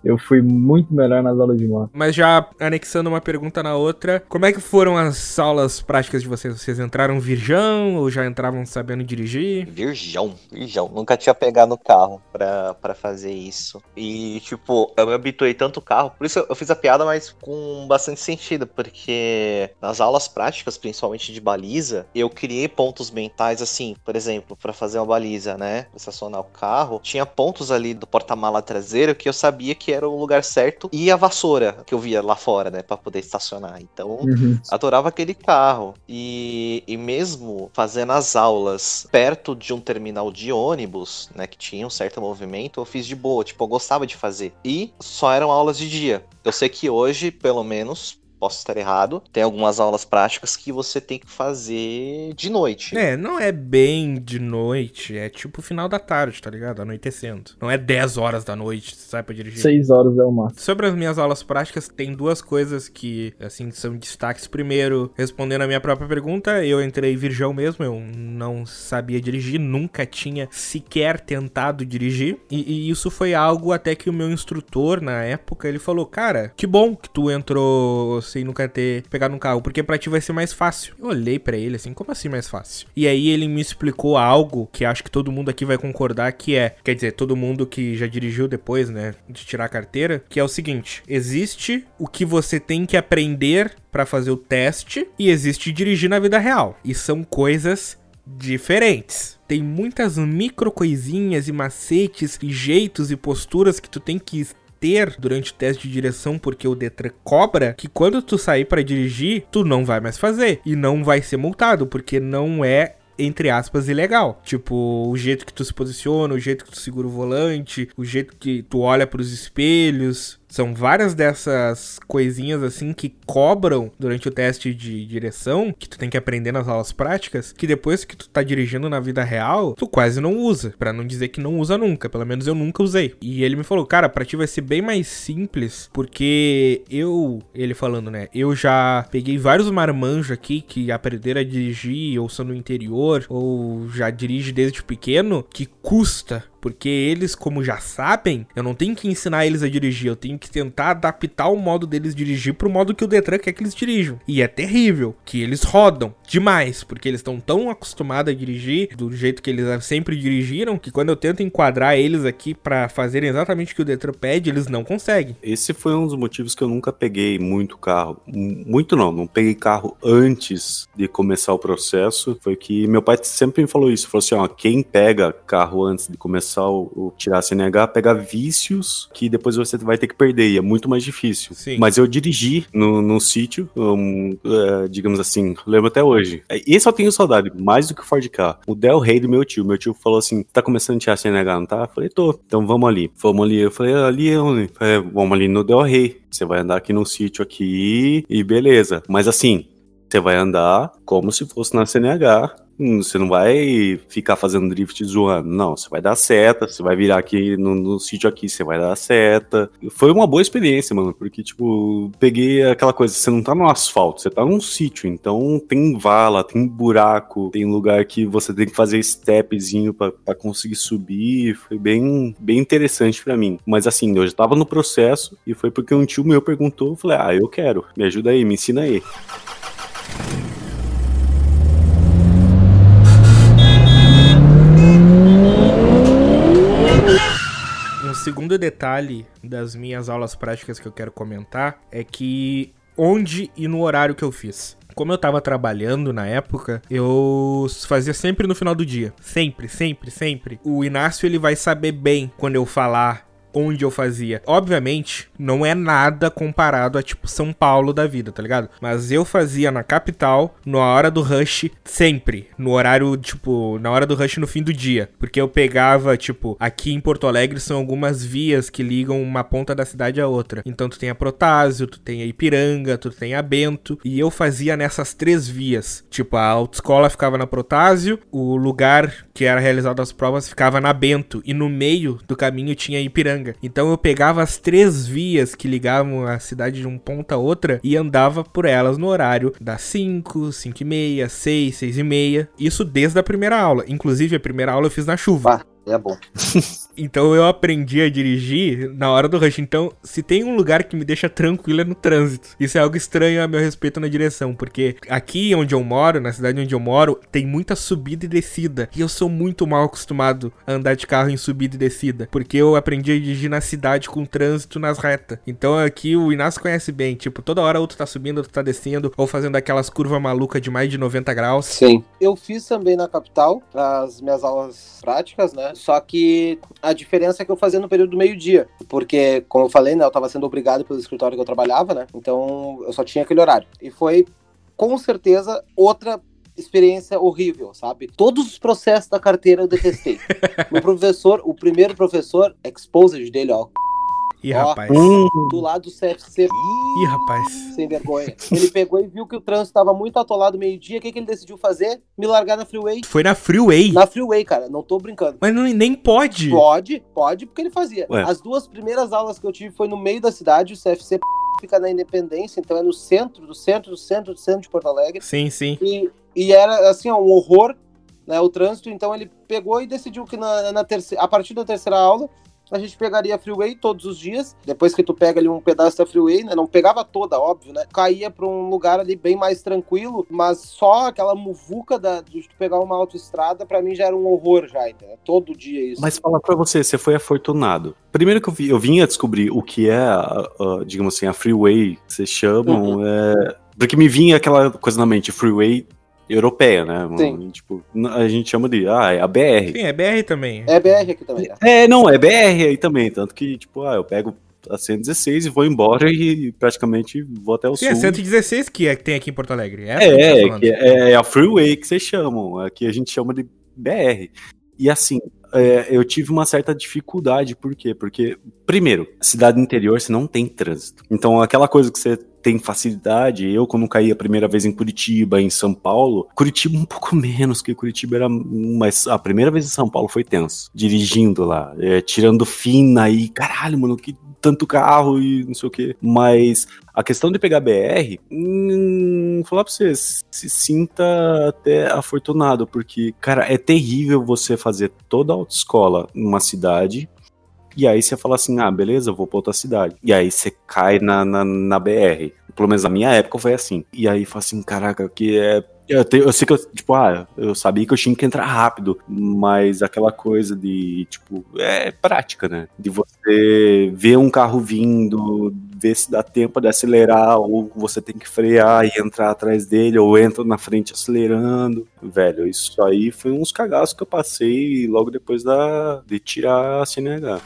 Eu fui muito melhor nas aulas de moto. Mas já anexando uma pergunta na outra, como é que foram as aulas práticas de vocês? Vocês entraram virgão ou já entravam sabendo dirigir? Virgão, virgão. Nunca tinha pegado no carro pra, pra fazer isso. E, tipo, eu me habituei tanto ao carro. Por isso eu, eu fiz a piada, mas com bastante sentido. Porque nas aulas práticas, principalmente de baliza, eu criei pontos mentais, assim, por exemplo, pra fazer uma baliza, né? Pra estacionar o carro. Tinha pontos ali do porta-mala traseiro que eu sabia que que era o lugar certo, e a vassoura que eu via lá fora, né, para poder estacionar. Então, Uhum. adorava aquele carro. E, e mesmo fazendo as aulas perto de um terminal de ônibus, né, que tinha um certo movimento, eu fiz de boa, tipo, eu gostava de fazer. E só eram aulas de dia. Eu sei que hoje, pelo menos, posso estar errado, tem algumas aulas práticas que você tem que fazer de noite. É, não é bem de noite, é tipo final da tarde, tá ligado? Anoitecendo. Não é 10 horas da noite, você sai pra dirigir. Seis horas é o máximo. Sobre as minhas aulas práticas, tem duas coisas que, assim, são destaques. Primeiro, respondendo a minha própria pergunta, eu entrei virgão mesmo, eu não sabia dirigir, nunca tinha sequer tentado dirigir. E, e isso foi algo até que o meu instrutor, na época, ele falou, cara, que bom que tu entrou sem nunca ter pegado um carro, porque pra ti vai ser mais fácil. Eu olhei pra ele assim, como assim mais fácil? E aí ele me explicou algo que acho que todo mundo aqui vai concordar que é, quer dizer, todo mundo que já dirigiu depois, né, de tirar a carteira, que é o seguinte: existe o que você tem que aprender pra fazer o teste e existe dirigir na vida real. E são coisas diferentes. Tem muitas micro coisinhas e macetes e jeitos e posturas que tu tem que ter durante o teste de direção, porque o Detran cobra que quando tu sair pra dirigir, tu não vai mais fazer e não vai ser multado, porque não é entre aspas, ilegal. Tipo, o jeito que tu se posiciona, o jeito que tu segura o volante, o jeito que tu olha pros espelhos. São várias dessas coisinhas assim que cobram durante o teste de direção, que tu tem que aprender nas aulas práticas, que depois que tu tá dirigindo na vida real, tu quase não usa. Pra não dizer que não usa nunca, pelo menos eu nunca usei. E ele me falou, cara, pra ti vai ser bem mais simples, porque eu, ele falando, né, eu já peguei vários marmanjos aqui que aprenderam a dirigir, ou são no interior, ou já dirige desde pequeno, que custa porque eles, como já sabem, eu não tenho que ensinar eles a dirigir, eu tenho que tentar adaptar o modo deles dirigir pro modo que o Detran quer que eles dirijam. E é terrível que eles rodam demais, porque eles estão tão acostumados a dirigir do jeito que eles sempre dirigiram, que quando eu tento enquadrar eles aqui pra fazerem exatamente o que o Detran pede, eles não conseguem. Esse foi um dos motivos que eu nunca peguei muito carro. Muito não, não peguei carro antes de começar o processo. Foi que meu pai sempre me falou isso. Falou assim: ó, quem pega carro antes de começar o, o tirar a CNH, pega vícios que depois você vai ter que perder. E é muito mais difícil. Sim. Mas eu dirigi no, no sítio, um, é, digamos assim, lembro até hoje. É, Esse eu tenho saudade, mais do que o Ford K. O Del Rey do meu tio. Meu tio falou assim: tá começando a tirar a CNH, não tá? Eu falei, tô. Então vamos ali. Vamos ali. Eu falei, ali é onde? É, vamos ali no Del Rey. Você vai andar aqui no sítio aqui e beleza. Mas assim, você vai andar como se fosse na CNH. Você não vai ficar fazendo drift zoando. Não, você vai dar seta, você vai virar aqui no, no sítio aqui, você vai dar seta. Foi uma boa experiência, mano, porque, tipo, peguei aquela coisa, você não tá no asfalto, você tá num sítio, então tem vala, tem buraco, tem lugar que você tem que fazer stepzinho pra conseguir subir. Foi bem, bem interessante pra mim. Mas assim, eu já tava no processo e foi porque um tio meu perguntou, eu falei, ah, eu quero, me ajuda aí, me ensina aí. Segundo detalhe das minhas aulas práticas que eu quero comentar é que onde e no horário que eu fiz. Como eu tava trabalhando na época, eu fazia sempre no final do dia. Sempre, sempre, sempre. O Inácio ele vai saber bem quando eu falar onde eu fazia. Obviamente, não é nada comparado a tipo São Paulo da vida, tá ligado? Mas eu fazia na capital, na hora do rush, sempre. No horário, tipo, na hora do rush no fim do dia. Porque eu pegava, tipo, aqui em Porto Alegre são algumas vias que ligam uma ponta da cidade à outra. Então tu tem a Protásio, tu tem a Ipiranga, tu tem a Bento. E eu fazia nessas três vias. Tipo, a autoescola ficava na Protásio, o lugar que era realizado as provas ficava na Bento. E no meio do caminho tinha a Ipiranga. Então eu pegava as três vias que ligavam a cidade de um ponto a outra e andava por elas no horário das 5, 5 e meia, 6, 6 e meia. Isso desde a primeira aula. Inclusive, a primeira aula eu fiz na chuva. Bah, é bom. Então eu aprendi a dirigir na hora do rush. Então, se tem um lugar que me deixa tranquilo é no trânsito. Isso é algo estranho a meu respeito na direção, porque aqui onde eu moro, na cidade onde eu moro, tem muita subida e descida. E eu sou muito mal acostumado a andar de carro em subida e descida, porque eu aprendi a dirigir na cidade com trânsito nas retas. Então aqui o Inácio conhece bem, tipo, toda hora outro tá subindo, outro tá descendo, ou fazendo aquelas curvas malucas de mais de 90 graus. Sim. Eu fiz também na capital as minhas aulas práticas, né? Só que diferença é que eu fazia no período do meio-dia. Porque, como eu falei, né, eu tava sendo obrigado pelo escritório que eu trabalhava, né? Então eu só tinha aquele horário. E foi, com certeza, outra experiência horrível, sabe? Todos os processos da carteira eu detestei. Meu professor, o primeiro professor, exposed dele, ó, Ih, Ó. rapaz. Do lado do CFC, Ih, rapaz. sem vergonha. Ele pegou e viu que o trânsito tava muito atolado meio-dia. O que, que ele decidiu fazer? Me largar na freeway. Foi na Freeway. Na freeway, cara, não tô brincando. Mas não, nem pode. Pode, pode, porque ele fazia. Ué. As duas primeiras aulas que eu tive foi no meio da cidade, o CFC fica na Independência, então é no centro, do centro, do centro, do centro de Porto Alegre. Sim, sim. E, e era assim, ó, um horror, né, o trânsito, então ele pegou e decidiu que na, na terceira, a partir da terceira aula a gente pegaria a freeway todos os dias. Depois que tu pega ali um pedaço da freeway, né? Não pegava toda, óbvio, né? Caía pra um lugar ali bem mais tranquilo, mas só aquela muvuca da, de tu pegar uma autoestrada, pra mim já era um horror já, entendeu? Todo dia isso. Mas falar pra você, você foi afortunado. Primeiro que eu, vi, eu vim a descobrir o que é, digamos assim, a freeway, que vocês chamam, é... Porque me vinha aquela coisa na mente, freeway europeia, né? Sim. Tipo, a gente chama de, ah, é a BR. Sim, é BR também. É BR aqui também, né? É, não, é BR aí também, tanto que, tipo, ah, eu pego a 116 e vou embora e praticamente vou até o Sim, é sul. 116 que, é, que tem aqui em Porto Alegre. É, gente tá É, é, é a freeway que vocês chamam, aqui a gente chama de BR. E assim, é, eu tive uma certa dificuldade, por quê? Porque, primeiro, cidade interior você não tem trânsito. Então, aquela coisa que você tem facilidade, eu quando caí a primeira vez em Curitiba, em São Paulo, Curitiba um pouco menos, que Curitiba era, mas a primeira vez em São Paulo foi tenso, dirigindo lá, é, tirando fina e, caralho, mano, que tanto carro e não sei o que. Mas a questão de pegar BR, hum, falar pra você, se sinta até afortunado, porque, cara, é terrível você fazer toda a autoescola numa cidade. E aí você fala assim, ah, beleza, vou pra outra cidade. E aí você cai na, na, na BR. Pelo menos na minha época foi assim. E aí fala assim, caraca, que é. Eu, te- eu sei que eu, tipo, ah, eu sabia que eu tinha que entrar rápido, mas aquela coisa de, tipo, é prática, né? De você ver um carro vindo, ver se dá tempo de acelerar, ou você tem que frear e entrar atrás dele, ou entra na frente acelerando. Velho, isso aí foi uns cagaços que eu passei logo depois da, de tirar a CNH.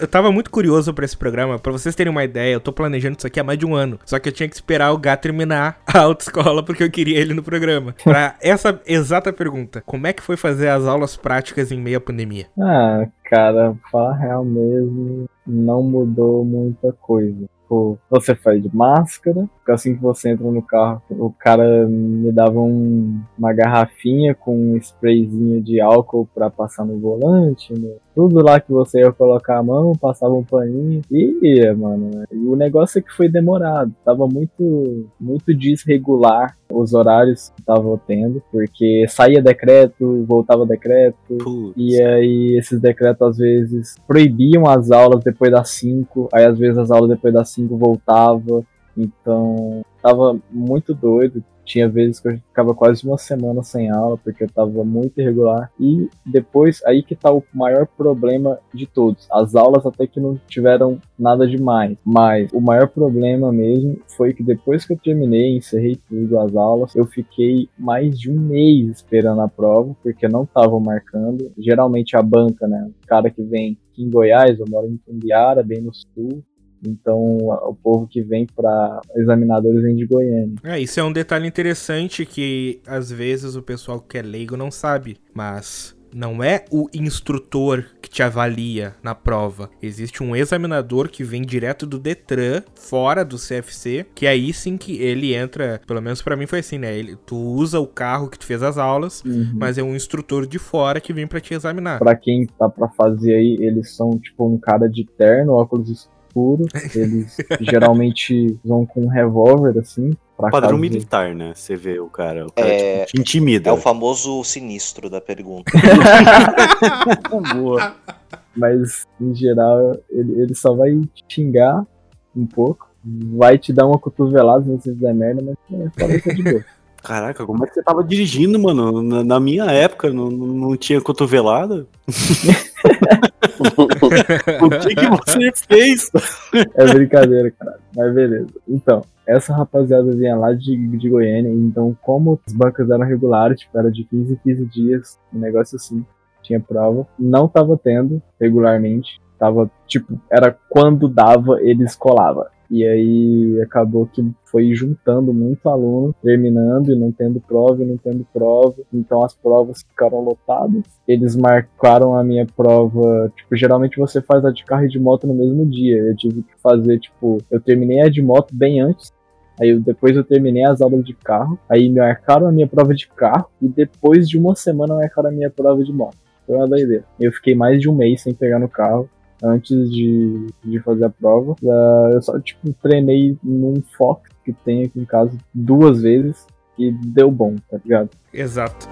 Eu tava muito curioso pra esse programa, pra vocês terem uma ideia, eu tô planejando isso aqui há mais de um ano. Só que eu tinha que esperar o Gá terminar a autoescola porque eu queria ele no programa. Pra essa exata pergunta, como é que foi fazer as aulas práticas em meio à pandemia? Ah, cara, falar real mesmo, não mudou muita coisa. Tipo, você faz de máscara, porque assim que você entra no carro, o cara me dava um- uma garrafinha com um sprayzinho de álcool pra passar no volante, né? Tudo lá que você ia colocar a mão, passava um paninho e ia, mano. E o negócio é que foi demorado, tava muito, muito desregular os horários que estavam tendo, porque saía decreto, voltava decreto, Putz. e aí esses decretos às vezes proibiam as aulas depois das 5, aí às vezes as aulas depois das 5 voltava. Então tava muito doido. Tinha vezes que eu ficava quase uma semana sem aula, porque eu tava muito irregular. E depois, aí que tá o maior problema de todos. As aulas até que não tiveram nada demais. Mas o maior problema mesmo foi que depois que eu terminei, encerrei tudo as aulas, eu fiquei mais de um mês esperando a prova, porque não estavam marcando. Geralmente a banca, né? O cara que vem em Goiás, eu moro em Tumbiara, bem no sul. Então o povo que vem para examinadores vem de Goiânia. É, isso é um detalhe interessante que às vezes o pessoal que é leigo não sabe, mas não é o instrutor que te avalia na prova. Existe um examinador que vem direto do Detran, fora do CFC, que aí sim que ele entra, pelo menos pra mim foi assim, né? Ele, tu usa o carro que tu fez as aulas, mas é um instrutor de fora que vem pra te examinar. Pra quem tá pra fazer aí, eles são tipo um cara de terno, óculos escuros. Eles geralmente vão com um revólver assim. Pra Padrão caso- militar, né? Você vê o cara, o cara É- tipo, te intimida. É o famoso sinistro da pergunta. Boa. Mas em geral, ele, ele só vai te xingar um pouco. Vai te dar uma cotovelada se você fizer merda, mas é, isso é de boa. Caraca, como é que você tava dirigindo, mano? Na, na minha época não, não não tinha cotovelada. o que, que você fez? É brincadeira, cara. Mas beleza. Então, essa rapaziada vinha lá de, de Goiânia, então como as bancas eram regulares, tipo, era de 15 em 15 dias, um negócio assim, tinha prova, não tava tendo regularmente, tava, tipo, era quando dava, eles colavam. E aí acabou que foi juntando muito aluno, terminando e não tendo prova e não tendo prova. Então as provas ficaram lotadas. Eles marcaram a minha prova. Tipo, geralmente você faz a de carro e de moto no mesmo dia. Eu tive que fazer, tipo, eu terminei a de moto bem antes. Aí depois eu terminei as aulas de carro. Aí me marcaram a minha prova de carro. E depois de uma semana marcaram a minha prova de moto. Foi uma doideira. Eu fiquei mais de um mês sem pegar no carro antes de, de fazer a prova. Ah, eu só, tipo, treinei num Fox que tem aqui em casa duas vezes e deu bom, tá ligado? Exato.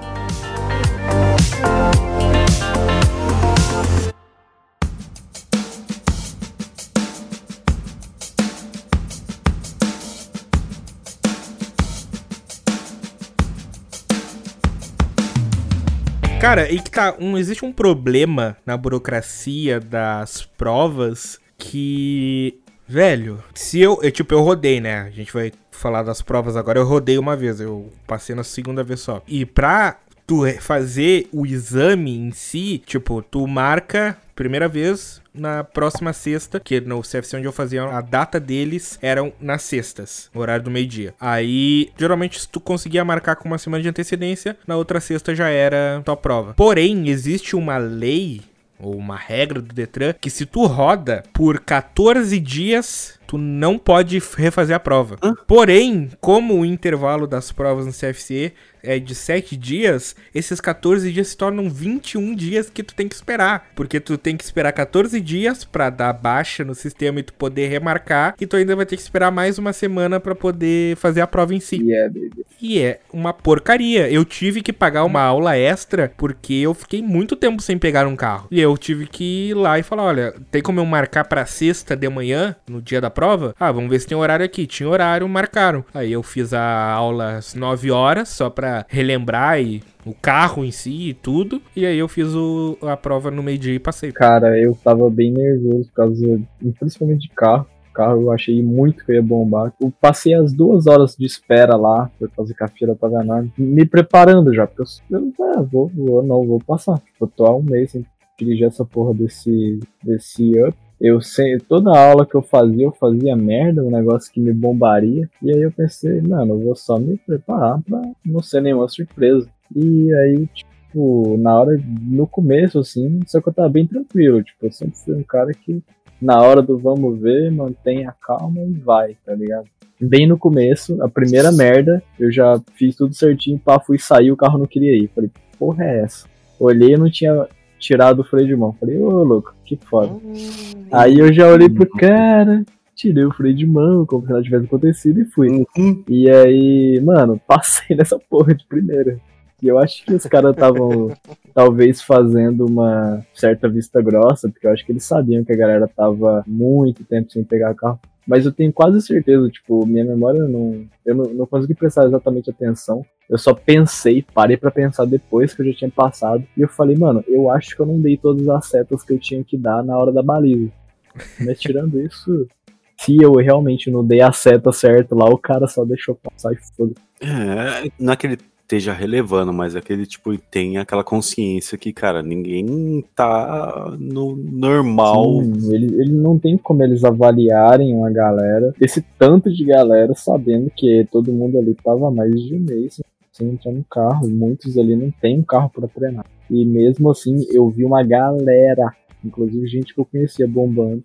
Cara, e que tá, um, existe um problema na burocracia das provas que, velho, se eu, eu, tipo, eu rodei, né? A gente vai falar das provas agora, eu rodei uma vez, eu passei na segunda vez só. E pra tu fazer o exame em si, tipo, tu marca primeira vez na próxima sexta, que no CFC onde eu fazia, a data deles eram nas sextas, no horário do meio-dia. Aí, geralmente, se tu conseguia marcar com uma semana de antecedência, na outra sexta já era tua prova. Porém, existe uma lei ou uma regra do Detran que se tu roda por 14 dias, tu não pode refazer a prova. Porém, como o intervalo das provas no CFC é de 7 dias, esses 14 dias se tornam 21 dias que tu tem que esperar, porque tu tem que esperar 14 dias pra dar baixa no sistema e tu poder remarcar, e tu ainda vai ter que esperar mais uma semana pra poder fazer a prova em si. E é, baby. E é uma porcaria. Eu tive que pagar uma aula extra porque eu fiquei muito tempo sem pegar um carro. E eu tive que ir lá e falar: olha, tem como eu marcar pra sexta de manhã, no dia da prova? Ah, vamos ver se tem horário aqui. Tinha horário, marcaram. Aí eu fiz a aula às 9 horas, só pra relembrar e. O carro em si e tudo. E aí eu fiz o- a prova no meio-dia e passei. Cara, eu tava bem nervoso por causa, principalmente de carro. Carro eu achei muito que eu ia bombar. Eu passei as duas horas de espera lá, por causa que a enorme, me preparando já, porque eu, eu ah, vou, vou, não, vou passar. Eu tô há um mês sem dirigir essa porra desse, desse up. Eu sei, toda aula que eu fazia, eu fazia merda, um negócio que me bombaria. E aí eu pensei, mano, eu vou só me preparar pra não ser nenhuma surpresa. E aí, tipo, na hora, no começo, assim, só que eu tava bem tranquilo. Tipo, eu sempre fui um cara que, na hora do vamos ver, mantém a calma e vai, tá ligado? Bem no começo, a primeira merda, eu já fiz tudo certinho, pá, fui sair, o carro não queria ir. Falei, porra é essa? Olhei não tinha tirado o freio de mão. Falei, ô louco, que foda. Aí eu já olhei pro cara, tirei o freio de mão, como se nada tivesse acontecido e fui. Uhum. E aí, mano, passei nessa porra de primeira. E eu acho que os caras estavam talvez fazendo uma certa vista grossa, porque eu acho que eles sabiam que a galera tava muito tempo sem pegar carro. Mas eu tenho quase certeza, tipo, minha memória não. Eu não, não consegui prestar exatamente atenção. Eu só pensei, parei pra pensar depois que eu já tinha passado. E eu falei, mano, eu acho que eu não dei todas as setas que eu tinha que dar na hora da baliza. Mas tirando isso, se eu realmente não dei a seta certa lá, o cara só deixou passar e foda. É, não é que ele esteja relevando, mas é que ele, tipo, tem aquela consciência que, cara, ninguém tá no normal. Sim, ele, ele não tem como eles avaliarem uma galera, esse tanto de galera, sabendo que todo mundo ali tava mais de um mês sem entrar no carro. Muitos ali não tem um carro pra treinar. E mesmo assim, eu vi uma galera, inclusive gente que eu conhecia bombando.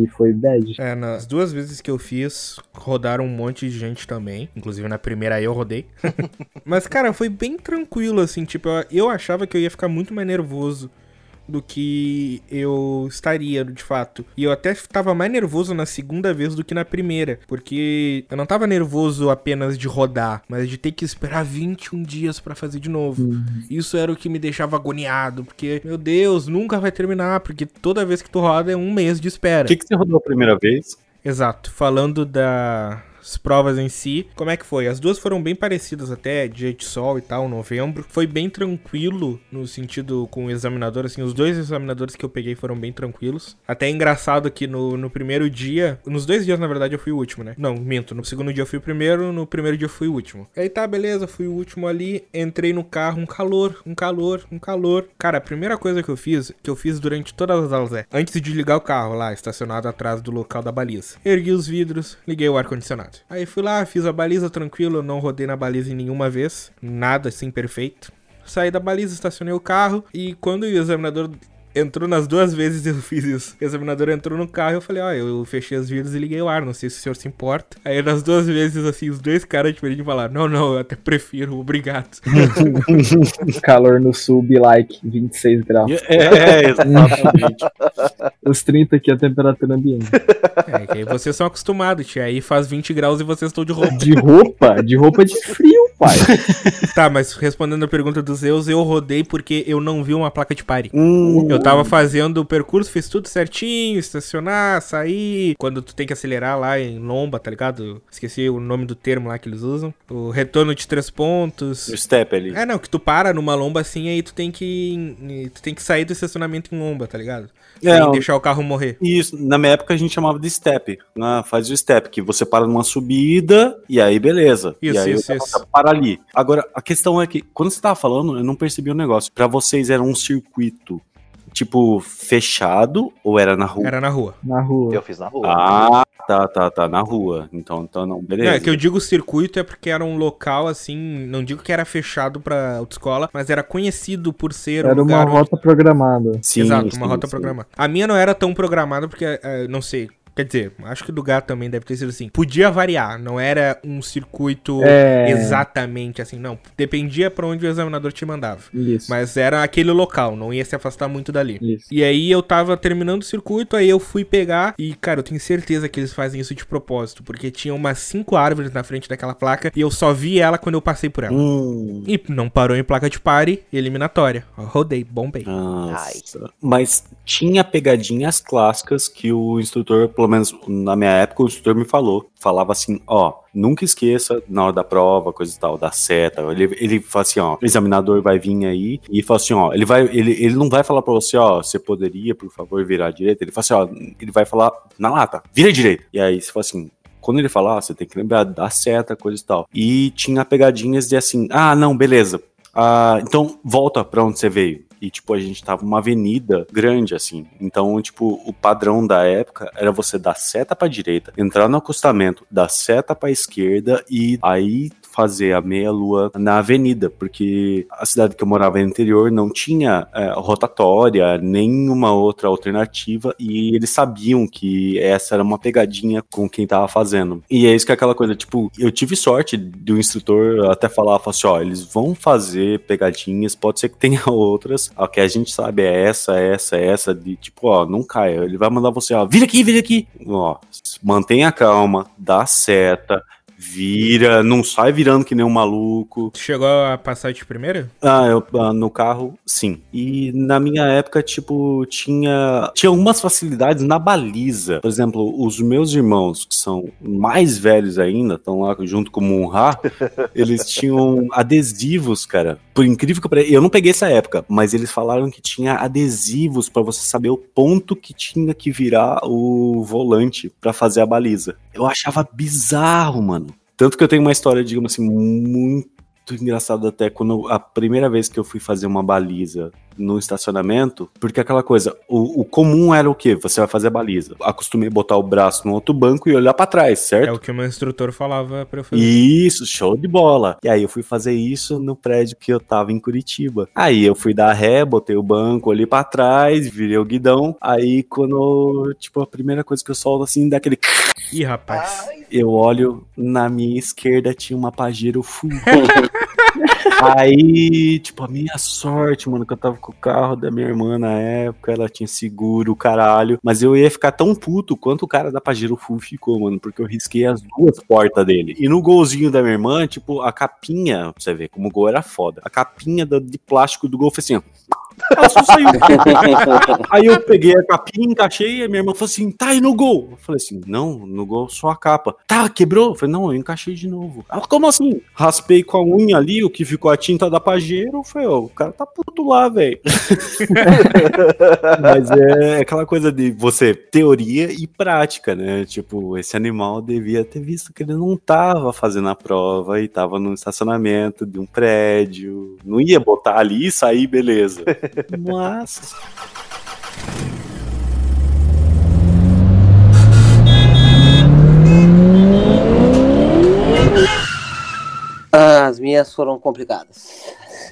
E foi bad. É, nas duas vezes que eu fiz, rodaram um monte de gente também. Inclusive na primeira eu rodei. Mas, cara, foi bem tranquilo, assim. Tipo, eu achava que eu ia ficar muito mais nervoso do que eu estaria, de fato. E eu até tava mais nervoso na segunda vez do que na primeira. Porque eu não tava nervoso apenas de rodar, mas de ter que esperar 21 dias pra fazer de novo. Isso era o que me deixava agoniado. Porque, meu Deus, nunca vai terminar. Porque toda vez que tu roda é um mês de espera. O que, que você rodou a primeira vez? Exato. Falando da as provas em si. Como é que foi? As duas foram bem parecidas até, dia de sol e tal, novembro. Foi bem tranquilo no sentido com o examinador, assim, os dois examinadores que eu peguei foram bem tranquilos. Até é engraçado que no, no primeiro dia, nos dois dias na verdade eu fui o último, né? Não, minto, no segundo dia eu fui o primeiro, no primeiro dia eu fui o último. Aí tá, beleza, fui o último ali, entrei no carro, um calor, um calor, um calor. Cara, a primeira coisa que eu fiz, que eu fiz durante todas as aulas é, antes de ligar o carro lá, estacionado atrás do local da baliza, ergui os vidros, liguei o ar-condicionado. Aí fui lá, fiz a baliza tranquilo, não rodei na baliza em nenhuma vez, nada assim perfeito. Saí da baliza, estacionei o carro e quando o examinador entrou nas duas vezes eu fiz isso. O examinador entrou no carro e eu falei, ó, eu fechei as vidros e liguei o ar, não sei se o senhor se importa. Aí nas duas vezes, assim, os dois caras diferentes falaram, não, não, eu até prefiro, obrigado. Calor no sul, be like 26 graus. É, exatamente. Os 30 aqui é a temperatura ambiente. é, que aí vocês são acostumados, tia, aí faz 20 graus e vocês estão de roupa. De roupa? De roupa de frio, pai. tá, mas respondendo a pergunta dos Zeus, eu rodei porque eu não vi uma placa de pare. Hum, Eu tava fazendo o percurso, fiz tudo certinho, estacionar, sair. Quando tu tem que acelerar lá em lomba, tá ligado? Esqueci o nome do termo lá que eles usam. O retorno de três pontos. o step ali. É, não, que tu para numa lomba assim, aí tu tem que. Tu tem que sair do estacionamento em lomba, tá ligado? É, Sem deixar o carro morrer. Isso, na minha época a gente chamava de step. Né? Faz o step, que você para numa subida e aí beleza. Isso, e aí isso, isso. para ali. Agora, a questão é que, quando você tava falando, eu não percebi o negócio. Pra vocês era um circuito, tipo, fechado ou era na rua? Era na rua. Na rua. Eu fiz na rua. Ah, tá, tá, tá, na rua. Então, então não, beleza. Não, é que eu digo circuito é porque era um local assim, não digo que era fechado pra autoescola, mas era conhecido por ser um Era uma lugar onde rota programada. Sim, Exato, sim, uma rota sim. programada. A minha não era tão programada porque, eh, não sei, quer dizer, acho que do gato também deve ter sido assim. Podia variar, não era um circuito É. exatamente assim, não. Dependia pra onde o examinador te mandava. Isso. Mas era aquele local, não ia se afastar muito dali. Isso. E aí eu tava terminando o circuito, aí eu fui pegar e, cara, eu tenho certeza que eles fazem isso de propósito, porque tinha umas cinco árvores na frente daquela placa e eu só vi ela quando eu passei por ela. Hum, E não parou em placa de pare, eliminatória. Eu rodei, bombei. nossa. Mas tinha pegadinhas clássicas que o instrutor, pelo menos na minha época, o instrutor me falou. Falava assim, ó, nunca esqueça na hora da prova, coisa e tal, da seta. Ele, ele fala assim, ó, o examinador vai vir aí e fala assim, ó, ele vai, ele, ele não vai falar pra você, ó, você poderia, por favor, virar à direita. Ele fala assim, ó, ele vai falar na lata, vira à direita. E aí você fala assim, quando ele falar, você tem que lembrar da seta, coisa e tal. E tinha pegadinhas de assim, ah, não, beleza. Ah, então volta pra onde você veio. E, tipo, a gente tava numa avenida grande, assim. Então, tipo, o padrão da época era você dar seta pra direita, entrar no acostamento, dar seta pra esquerda e aí fazer a meia-lua na avenida, porque a cidade que eu morava no interior não tinha é, rotatória, nenhuma outra alternativa, e eles sabiam que essa era uma pegadinha com quem tava fazendo. E é isso que é aquela coisa, tipo, eu tive sorte do instrutor até falar, falar assim, ó, eles vão fazer pegadinhas, pode ser que tenha outras, a que a gente sabe é essa, essa, essa, de tipo, ó, não caia, ele vai mandar você, ó, vira aqui, vira aqui, ó, mantenha calma, dá seta, vira, não sai virando que nem um maluco. Tu chegou a passar de primeira? Ah, eu, ah, no carro, sim. E na minha época, tipo, tinha, tinha algumas facilidades na baliza. Por exemplo, os meus irmãos, que são mais velhos ainda, estão lá junto com o Munha, eles tinham adesivos, cara. Por incrível que pareça, eu não peguei essa época, mas eles falaram que tinha adesivos pra você saber o ponto que tinha que virar o volante pra fazer a baliza. Eu achava bizarro, mano. Tanto que eu tenho uma história, digamos assim, muito engraçada até quando a primeira vez que eu fui fazer uma baliza no estacionamento, porque aquela coisa, o, o comum era o quê? Você vai fazer a baliza. Acostumei botar o braço no outro banco e olhar pra trás, certo? É o que o meu instrutor falava pra eu fazer. Isso, show de bola. E aí eu fui fazer isso no prédio que eu tava em Curitiba. Aí eu fui dar ré, botei o banco ali pra trás, virei o guidão. Aí quando, tipo, a primeira coisa que eu solto assim, daquele... Ih, rapaz. Eu olho, na minha esquerda tinha uma Pajero full. Aí, tipo, a minha sorte, mano, que eu tava com o carro da minha irmã na época, ela tinha seguro, caralho. Mas eu ia ficar tão puto quanto o cara da Pajero Full ficou, mano, porque eu risquei as duas portas dele. E no golzinho da minha irmã, tipo, a capinha, pra você ver como o gol era foda, a capinha de plástico do gol foi assim, ó. Ela só saiu. Aí eu peguei a capinha, encaixei, e minha irmã falou assim: tá, e no gol? Eu falei assim: não, no gol só a capa. Tá, quebrou? Eu falei: não, eu encaixei de novo. Ela, como assim? Raspei com a unha ali, o que ficou a tinta da pajeira. Eu falei: ó, o cara tá puto lá, velho. Mas é aquela coisa de você, teoria e prática, né? Tipo, esse animal devia ter visto que ele não tava fazendo a prova e tava no estacionamento de um prédio. Não ia botar ali e sair, beleza. Mas. Ah, as minhas foram complicadas.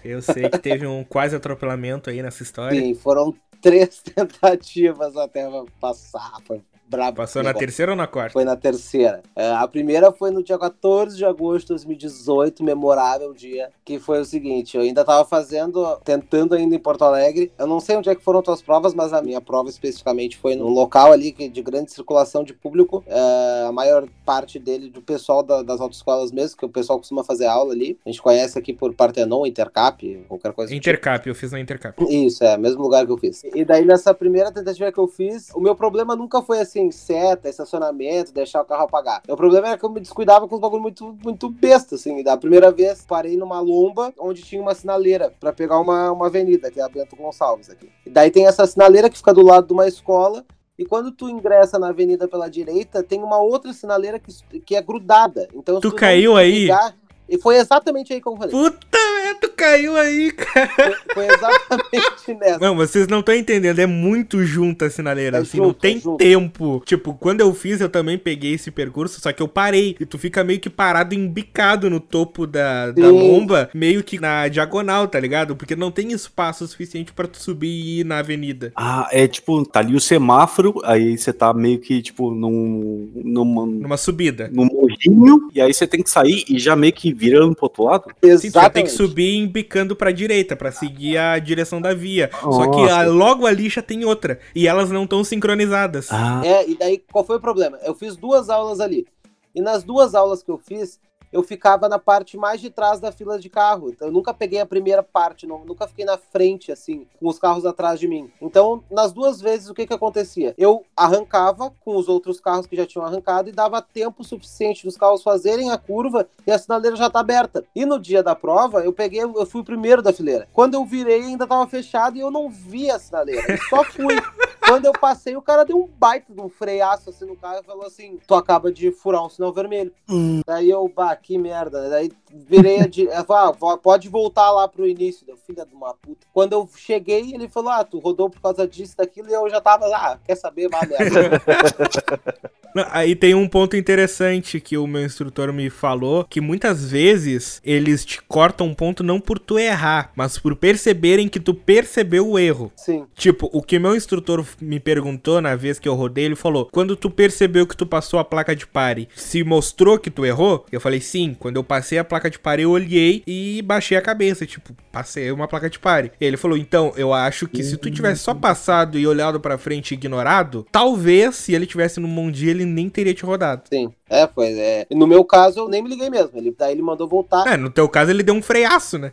Eu sei que teve um quase atropelamento aí nessa história. Sim, foram três tentativas até passar. Foi brabo. Passou na terceira ou na quarta? Foi na terceira. É, a primeira foi no dia 14 de agosto de 2018, memorável dia, que foi o seguinte, eu ainda tava fazendo, tentando ainda em Porto Alegre, eu não sei onde é que foram tuas provas, mas a minha prova especificamente foi num local ali que- de grande circulação de público, é, a maior parte dele do pessoal da- das autoescolas mesmo, que o pessoal costuma fazer aula ali, a gente conhece aqui por Partenon, Intercap, qualquer coisa tipo. Intercap, eu fiz na Intercap. Isso, é, mesmo lugar que eu fiz. E daí, nessa primeira tentativa que eu fiz, o meu problema nunca foi assim, seta, estacionamento, deixar o carro apagar. O problema era que eu me descuidava com um bagulho muito, muito besta, assim. Da primeira vez, parei numa lomba onde tinha uma sinaleira pra pegar uma, uma avenida, que é a Bento Gonçalves aqui. E daí tem essa sinaleira que fica do lado de uma escola. E quando tu ingressa na avenida pela direita, tem uma outra sinaleira que, que é grudada. Então, Tu não caiu aí? ligar- E foi exatamente aí que eu falei. Puta merda, tu caiu aí, cara. Foi, foi exatamente nessa. Não, vocês não estão entendendo, é muito junto a sinaleira, É assim, não junto, tem é junto. tempo. Tipo, quando eu fiz, eu também peguei esse percurso, só que eu parei. E tu fica meio que parado, embicado no topo da, da Sim. lomba, meio que na diagonal, tá ligado? Porque não tem espaço suficiente pra tu subir e ir na avenida. Ah, é tipo, tá ali o semáforo, aí você tá meio que, tipo, num. numa, Numa subida. num morrinho, e aí você tem que sair e já meio que virando pro outro lado. Sim, tu já tem que Exatamente. subir embicando pra direita, pra seguir a direção da via. Só que Nossa. ah, logo ali já tem outra. E elas não estão sincronizadas. Ah, É, e daí qual foi o problema? Eu fiz duas aulas ali. E nas duas aulas que eu fiz, eu ficava na parte mais de trás da fila de carro. Então, eu nunca peguei a primeira parte, não, nunca fiquei na frente, assim, com os carros atrás de mim. Então, nas duas vezes, o que que acontecia? Eu arrancava com os outros carros que já tinham arrancado e dava tempo suficiente dos carros fazerem a curva e a sinaleira já tá aberta. E no dia da prova, eu peguei, eu fui o primeiro da fileira. Quando eu virei, ainda tava fechado e eu não vi a sinaleira. Eu só fui. Quando eu passei, o cara deu um baita de um freaço assim no carro e falou assim: Tu acaba de furar um sinal vermelho. hum, Daí eu, bah, que merda. Daí virei a di... Ela falou, ah, pode voltar lá pro início. Deu, filha de uma puta. Quando eu cheguei, ele falou: Ah, tu rodou por causa disso, daquilo, e eu já tava ah, quer saber, vá merda. Aí tem um ponto interessante que o meu instrutor me falou, que muitas vezes eles te cortam um ponto não por tu errar, mas por perceberem que tu percebeu o erro. Sim. Tipo, o que meu instrutor me perguntou na vez que eu rodei, ele falou: "Quando tu percebeu que tu passou a placa de pare, se mostrou que tu errou?" Eu falei: "Sim, quando eu passei a placa de pare, eu olhei e baixei a cabeça, tipo, passei uma placa de pare". Ele falou: "Então, eu acho que se tu tivesse só passado e olhado pra frente e ignorado, talvez se ele tivesse no dia, ele nem teria te rodado". Sim. É, foi. É. E no meu caso, eu nem me liguei mesmo. Ele, daí ele mandou voltar. É, no teu caso ele deu um freiaço, né?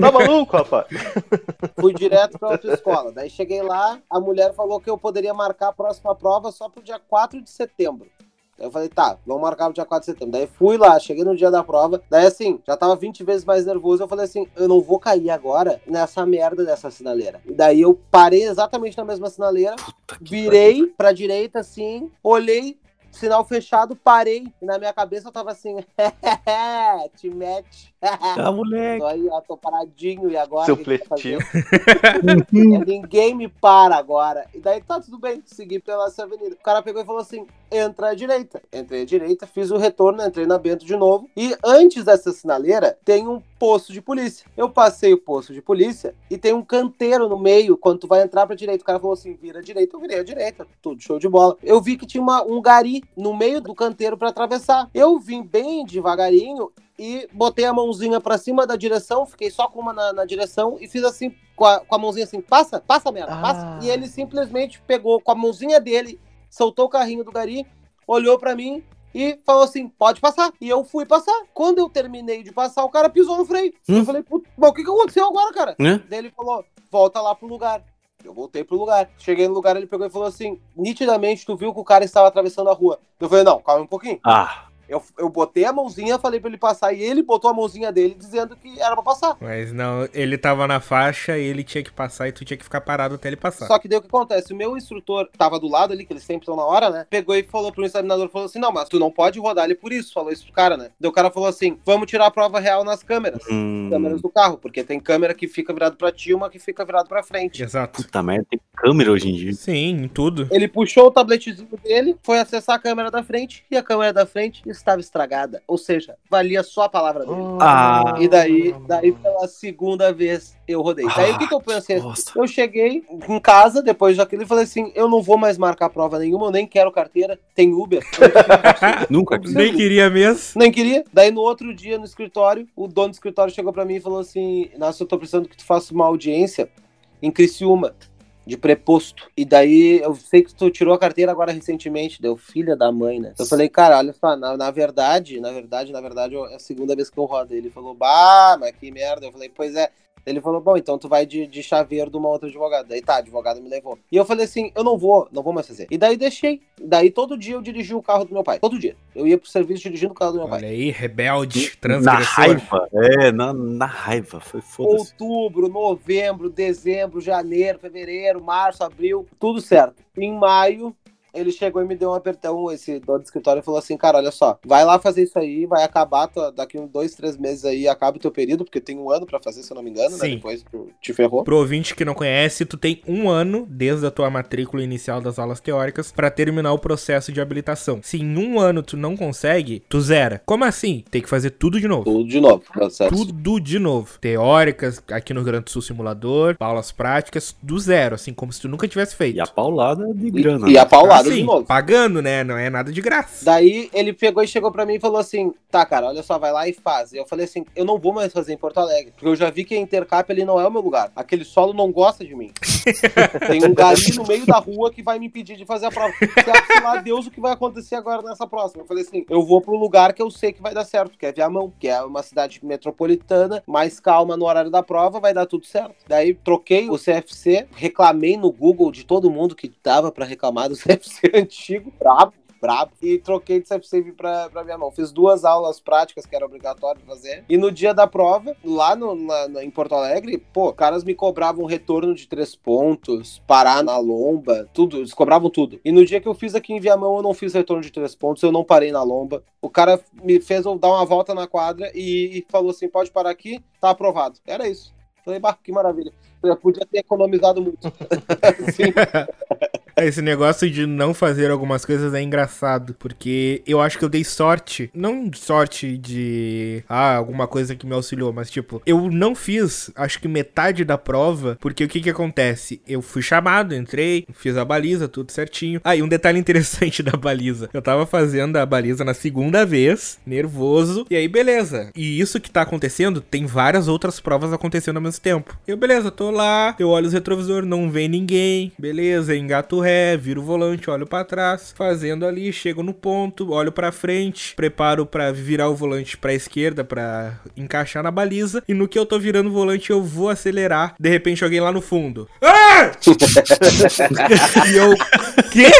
Tá maluco, rapaz? Fui direto pra outra escola. Daí cheguei lá, a mulher falou que eu poderia marcar a próxima prova só pro dia 4 de setembro. Daí eu falei, tá, vamos marcar pro dia 4 de setembro. Daí fui lá, cheguei no dia da prova. Daí assim, já tava 20 vezes mais nervoso. Eu falei assim, eu não vou cair agora nessa merda dessa sinaleira. E daí eu parei exatamente na mesma sinaleira, virei pra direita assim, olhei, sinal fechado, parei. E na minha cabeça eu tava assim, te mete. Ah, moleque. Tô aí, ó, tô paradinho e agora. Seu o que que eu vou fazer? pletinho. Ninguém me para agora. E daí tá tudo bem, segui pela essa avenida. O cara pegou e falou assim: entra à direita. Entrei à direita, fiz o retorno, entrei na Bento de novo. E antes dessa sinaleira, tem um posto de polícia. Eu passei o posto de polícia e tem um canteiro no meio quando tu vai entrar pra direita. O cara falou assim: vira à direita, eu virei à direita. Tudo show de bola. Eu vi que tinha uma- um gari no meio do canteiro pra atravessar. Eu vim bem devagarinho e botei a mãozinha pra cima da direção, fiquei só com uma na, na direção e fiz assim, com a, com a mãozinha assim, passa, passa merda, Ah. passa. E ele simplesmente pegou com a mãozinha dele, soltou o carrinho do gari, olhou pra mim e falou assim: pode passar. E eu fui passar. Quando eu terminei de passar, o cara pisou no freio. Hum. Eu falei, "Putz, mas o que, que aconteceu agora, cara? Né? Daí ele falou: volta lá pro lugar. Eu voltei pro lugar. Cheguei no lugar, ele pegou e falou assim: nitidamente, tu viu que o cara estava atravessando a rua. Eu falei, não, calma um pouquinho. Ah, Eu, eu botei a mãozinha, falei pra ele passar, e ele botou a mãozinha dele dizendo que era pra passar. Mas não, ele tava na faixa, ele tinha que passar e tu tinha que ficar parado até ele passar. Só que daí o que acontece? O meu instrutor tava do lado ali, que eles sempre estão na hora, né? Pegou e falou pro examinador, falou assim, não, mas tu não pode rodar ele por isso, falou isso pro cara, né? Daí o cara falou assim, vamos tirar a prova real nas câmeras. hum, Câmeras do carro, porque tem câmera que fica virado pra ti e uma que fica virado pra frente. Exato. puta merda, tem câmera hoje em dia. Sim, em tudo. Ele puxou o tabletezinho dele, foi acessar a câmera da frente e a câmera da frente estava estragada. Ou seja, valia só a palavra dele. Ah. E daí, daí pela segunda vez eu rodei. Daí o que, que eu pensei? Eu cheguei em casa depois daquilo e falei assim: eu não vou mais marcar prova nenhuma, eu nem quero carteira, tem Uber. Nunca. Nem queria mesmo. Nem queria. Daí no outro dia no escritório, o dono do escritório chegou pra mim e falou assim: Nossa, eu tô precisando que tu faça uma audiência em Criciúma. De preposto. E daí eu sei que tu tirou a carteira agora recentemente, deu filha da mãe, né? Eu falei, cara, olha só, na, na verdade, na verdade, na verdade, é a segunda vez que eu rodo. Ele falou, bah, mas que merda. Eu falei, pois é. Ele falou, bom, então tu vai de, de chaveiro de uma outra advogada. Daí tá, a advogada me levou. E eu falei assim, eu não vou, não vou mais fazer. E daí deixei. Daí todo dia eu dirigi o carro do meu pai. Todo dia. Eu ia pro serviço dirigindo o carro do meu pai. Olha aí, rebelde, Na transgressor. raiva. É, na, na raiva. Foi foda-se. Outubro, novembro, dezembro, janeiro, fevereiro, março, abril, tudo certo. Em maio, ele chegou e me deu um apertão, esse dono do escritório, e falou assim, cara, olha só, vai lá fazer isso aí, vai acabar, tua- daqui uns dois, três meses aí, acaba o teu período, porque tem um ano pra fazer, se eu não me engano, né? Sim. Depois tu te ferrou. Pro ouvinte que não conhece, tu tem um ano desde a tua matrícula inicial das aulas teóricas pra terminar o processo de habilitação. Se em um ano tu não consegue, tu zera. Como assim? Tem que fazer tudo de novo. Tudo de novo, processo. Tudo de novo. Teóricas, aqui no Rio Grande do Sul simulador, aulas práticas, do zero, assim, como se tu nunca tivesse feito. E a paulada de E, grana. e né? a paulada Assim, de novo. pagando, né? Não é nada de graça. Daí ele pegou e chegou pra mim e falou assim: tá, cara, olha só, vai lá e faz. E eu falei assim: eu não vou mais fazer em Porto Alegre, porque eu já vi que a Intercap ali não é o meu lugar. Aquele solo não gosta de mim. Tem um gari no meio da rua que vai me impedir de fazer a prova. Sabe lá Deus o que vai acontecer agora nessa próxima. Eu falei assim: eu vou pro lugar que eu sei que vai dar certo, que é Viamão, que é uma cidade metropolitana, mais calma no horário da prova, vai dar tudo certo. Daí troquei o CFC, reclamei no Google de todo mundo que dava pra reclamar do CFC antigo, brabo brabo. E troquei de e vim pra, pra minha mão. Fiz duas aulas práticas que era obrigatório fazer. E no dia da prova, lá no, na- na- em Porto Alegre, pô, caras me cobravam retorno de três pontos, parar na lomba, tudo. Eles cobravam tudo. E no dia que eu fiz aqui em Viamão, eu não fiz retorno de três pontos, eu não parei na lomba. O cara me fez eu dar uma volta na quadra e, e falou assim: pode parar aqui, tá aprovado. Era isso. Falei, que maravilha. Eu podia ter economizado muito. Sim. Esse negócio de não fazer algumas coisas é engraçado, porque eu acho que eu dei sorte, não sorte de ah, alguma coisa que me auxiliou, mas tipo, eu não fiz, acho que metade da prova, porque o que que acontece? Eu fui chamado, entrei, fiz a baliza, tudo certinho. Ah, e um detalhe interessante da baliza. Eu tava fazendo a baliza na segunda vez, nervoso, e aí beleza. E isso que tá acontecendo, tem várias outras provas acontecendo ao mesmo tempo. Eu, beleza, tô lá, eu olho os retrovisores, não vem ninguém, beleza, engato ré, viro o volante, olho pra trás, fazendo ali, chego no ponto, olho pra frente, preparo pra virar o volante pra esquerda pra encaixar na baliza, e no que eu tô virando o volante eu vou acelerar, de repente alguém lá no fundo. Ah! e eu, quê?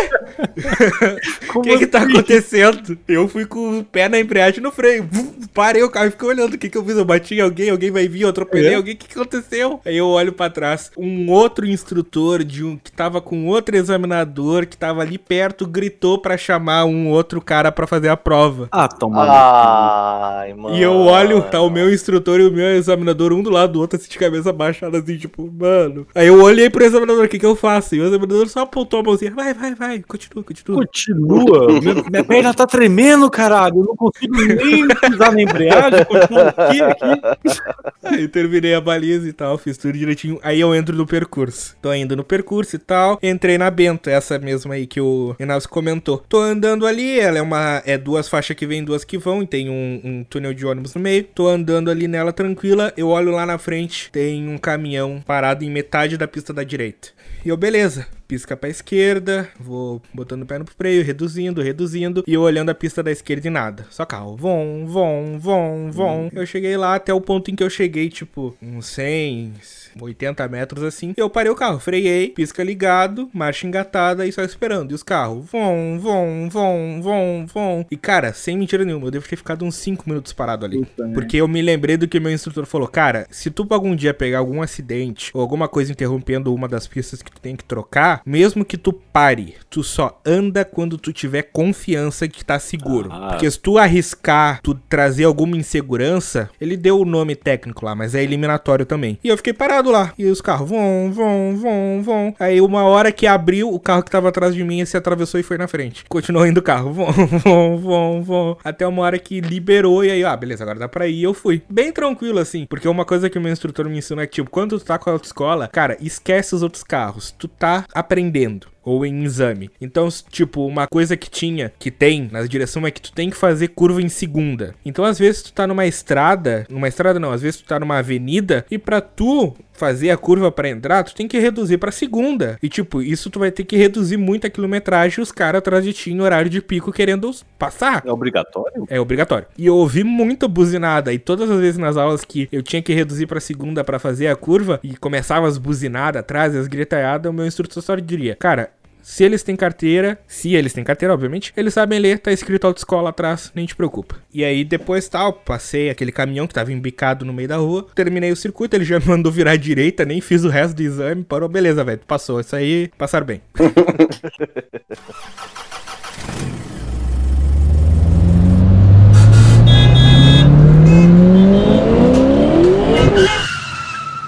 O que que tá acontecendo? Eu fui com o pé na embreagem no freio. Parei o carro e fiquei olhando o que que eu fiz. Eu bati em alguém, alguém vai vir, eu atropelei É? alguém. O que que aconteceu? Aí eu olho pra trás. Um outro instrutor de um que tava com outro examinador que tava ali perto gritou pra chamar um outro cara pra fazer a prova. Ah, toma. Ai, mano. E eu olho, tá o meu instrutor e o meu examinador um do lado do outro, assim, de cabeça baixada, assim, tipo, mano. Aí eu olhei pro examinador, o que que eu faço? E o examinador só apontou a mãozinha, vai, vai, vai, continua, continua. Continua. Minha, minha perna tá tremendo, caralho. Eu não consigo nem pisar na embreagem. Continua aqui, aqui. Aí eu terminei a baliza e tal, fiz tudo direitinho. Aí eu entro no percurso. Tô indo no percurso e tal. Entrei na Essa mesma aí que o Renato comentou. Tô andando ali, ela é uma. É duas faixas que vêm, duas que vão, e tem um, um túnel de ônibus no meio. Tô andando ali nela tranquila. Eu olho lá na frente, tem um caminhão parado em metade da pista da direita. E eu, beleza. Pisca pra esquerda, vou botando o pé no freio, reduzindo, reduzindo, e eu olhando a pista da esquerda e nada. Só carro, vom, vom, vom, vom. Eu cheguei lá até o ponto em que eu cheguei, tipo, uns 100, 80 metros assim. Eu parei o carro, freiei, pisca ligado, marcha engatada e só esperando. E os carros, vom, vom, vom, vom, vom. E cara, sem mentira nenhuma, eu devo ter ficado uns 5 minutos parado ali. Puta. Porque eu me lembrei do que meu instrutor falou, cara, se tu algum dia pegar algum acidente ou alguma coisa interrompendo uma das pistas que tu tem que trocar, mesmo que tu pare, tu só anda quando tu tiver confiança que tá seguro. Ah. Porque se tu arriscar, tu trazer alguma insegurança, ele deu o nome técnico lá, mas é eliminatório também. E eu fiquei parado lá. E os carros vão, vão, vão, vão. Aí uma hora que abriu, o carro que tava atrás de mim se atravessou e foi na frente. Continuou indo o carro, vão, vão, vão, vão. Até uma hora que liberou e aí, ah, beleza, agora dá pra ir. E eu fui. Bem tranquilo assim, porque uma coisa que o meu instrutor me ensinou é que, tipo, quando tu tá com a autoescola, cara, esquece os outros carros. Tu tá aprendendo ou em exame. Então, tipo, uma coisa que tinha, que tem na direção é que tu tem que fazer curva em segunda. Então, às vezes tu tá numa estrada, numa estrada não, às vezes tu tá numa avenida e pra tu fazer a curva pra entrar, tu tem que reduzir pra segunda. E tipo, isso tu vai ter que reduzir muito a quilometragem os caras atrás de ti em horário de pico querendo passar. É obrigatório? É obrigatório. E eu ouvi muita buzinada. E todas as vezes nas aulas que eu tinha que reduzir pra segunda pra fazer a curva e começava as buzinadas atrás, as gritalhadas, o meu instrutor só diria: Cara, se eles têm carteira, se eles têm carteira, obviamente, eles sabem ler, tá escrito autoescola atrás, nem te preocupa. E aí depois tal, passei aquele caminhão que tava embicado no meio da rua, terminei o circuito, ele já me mandou virar à direita, nem fiz o resto do exame, parou, beleza, velho, passou. Isso aí, passaram bem.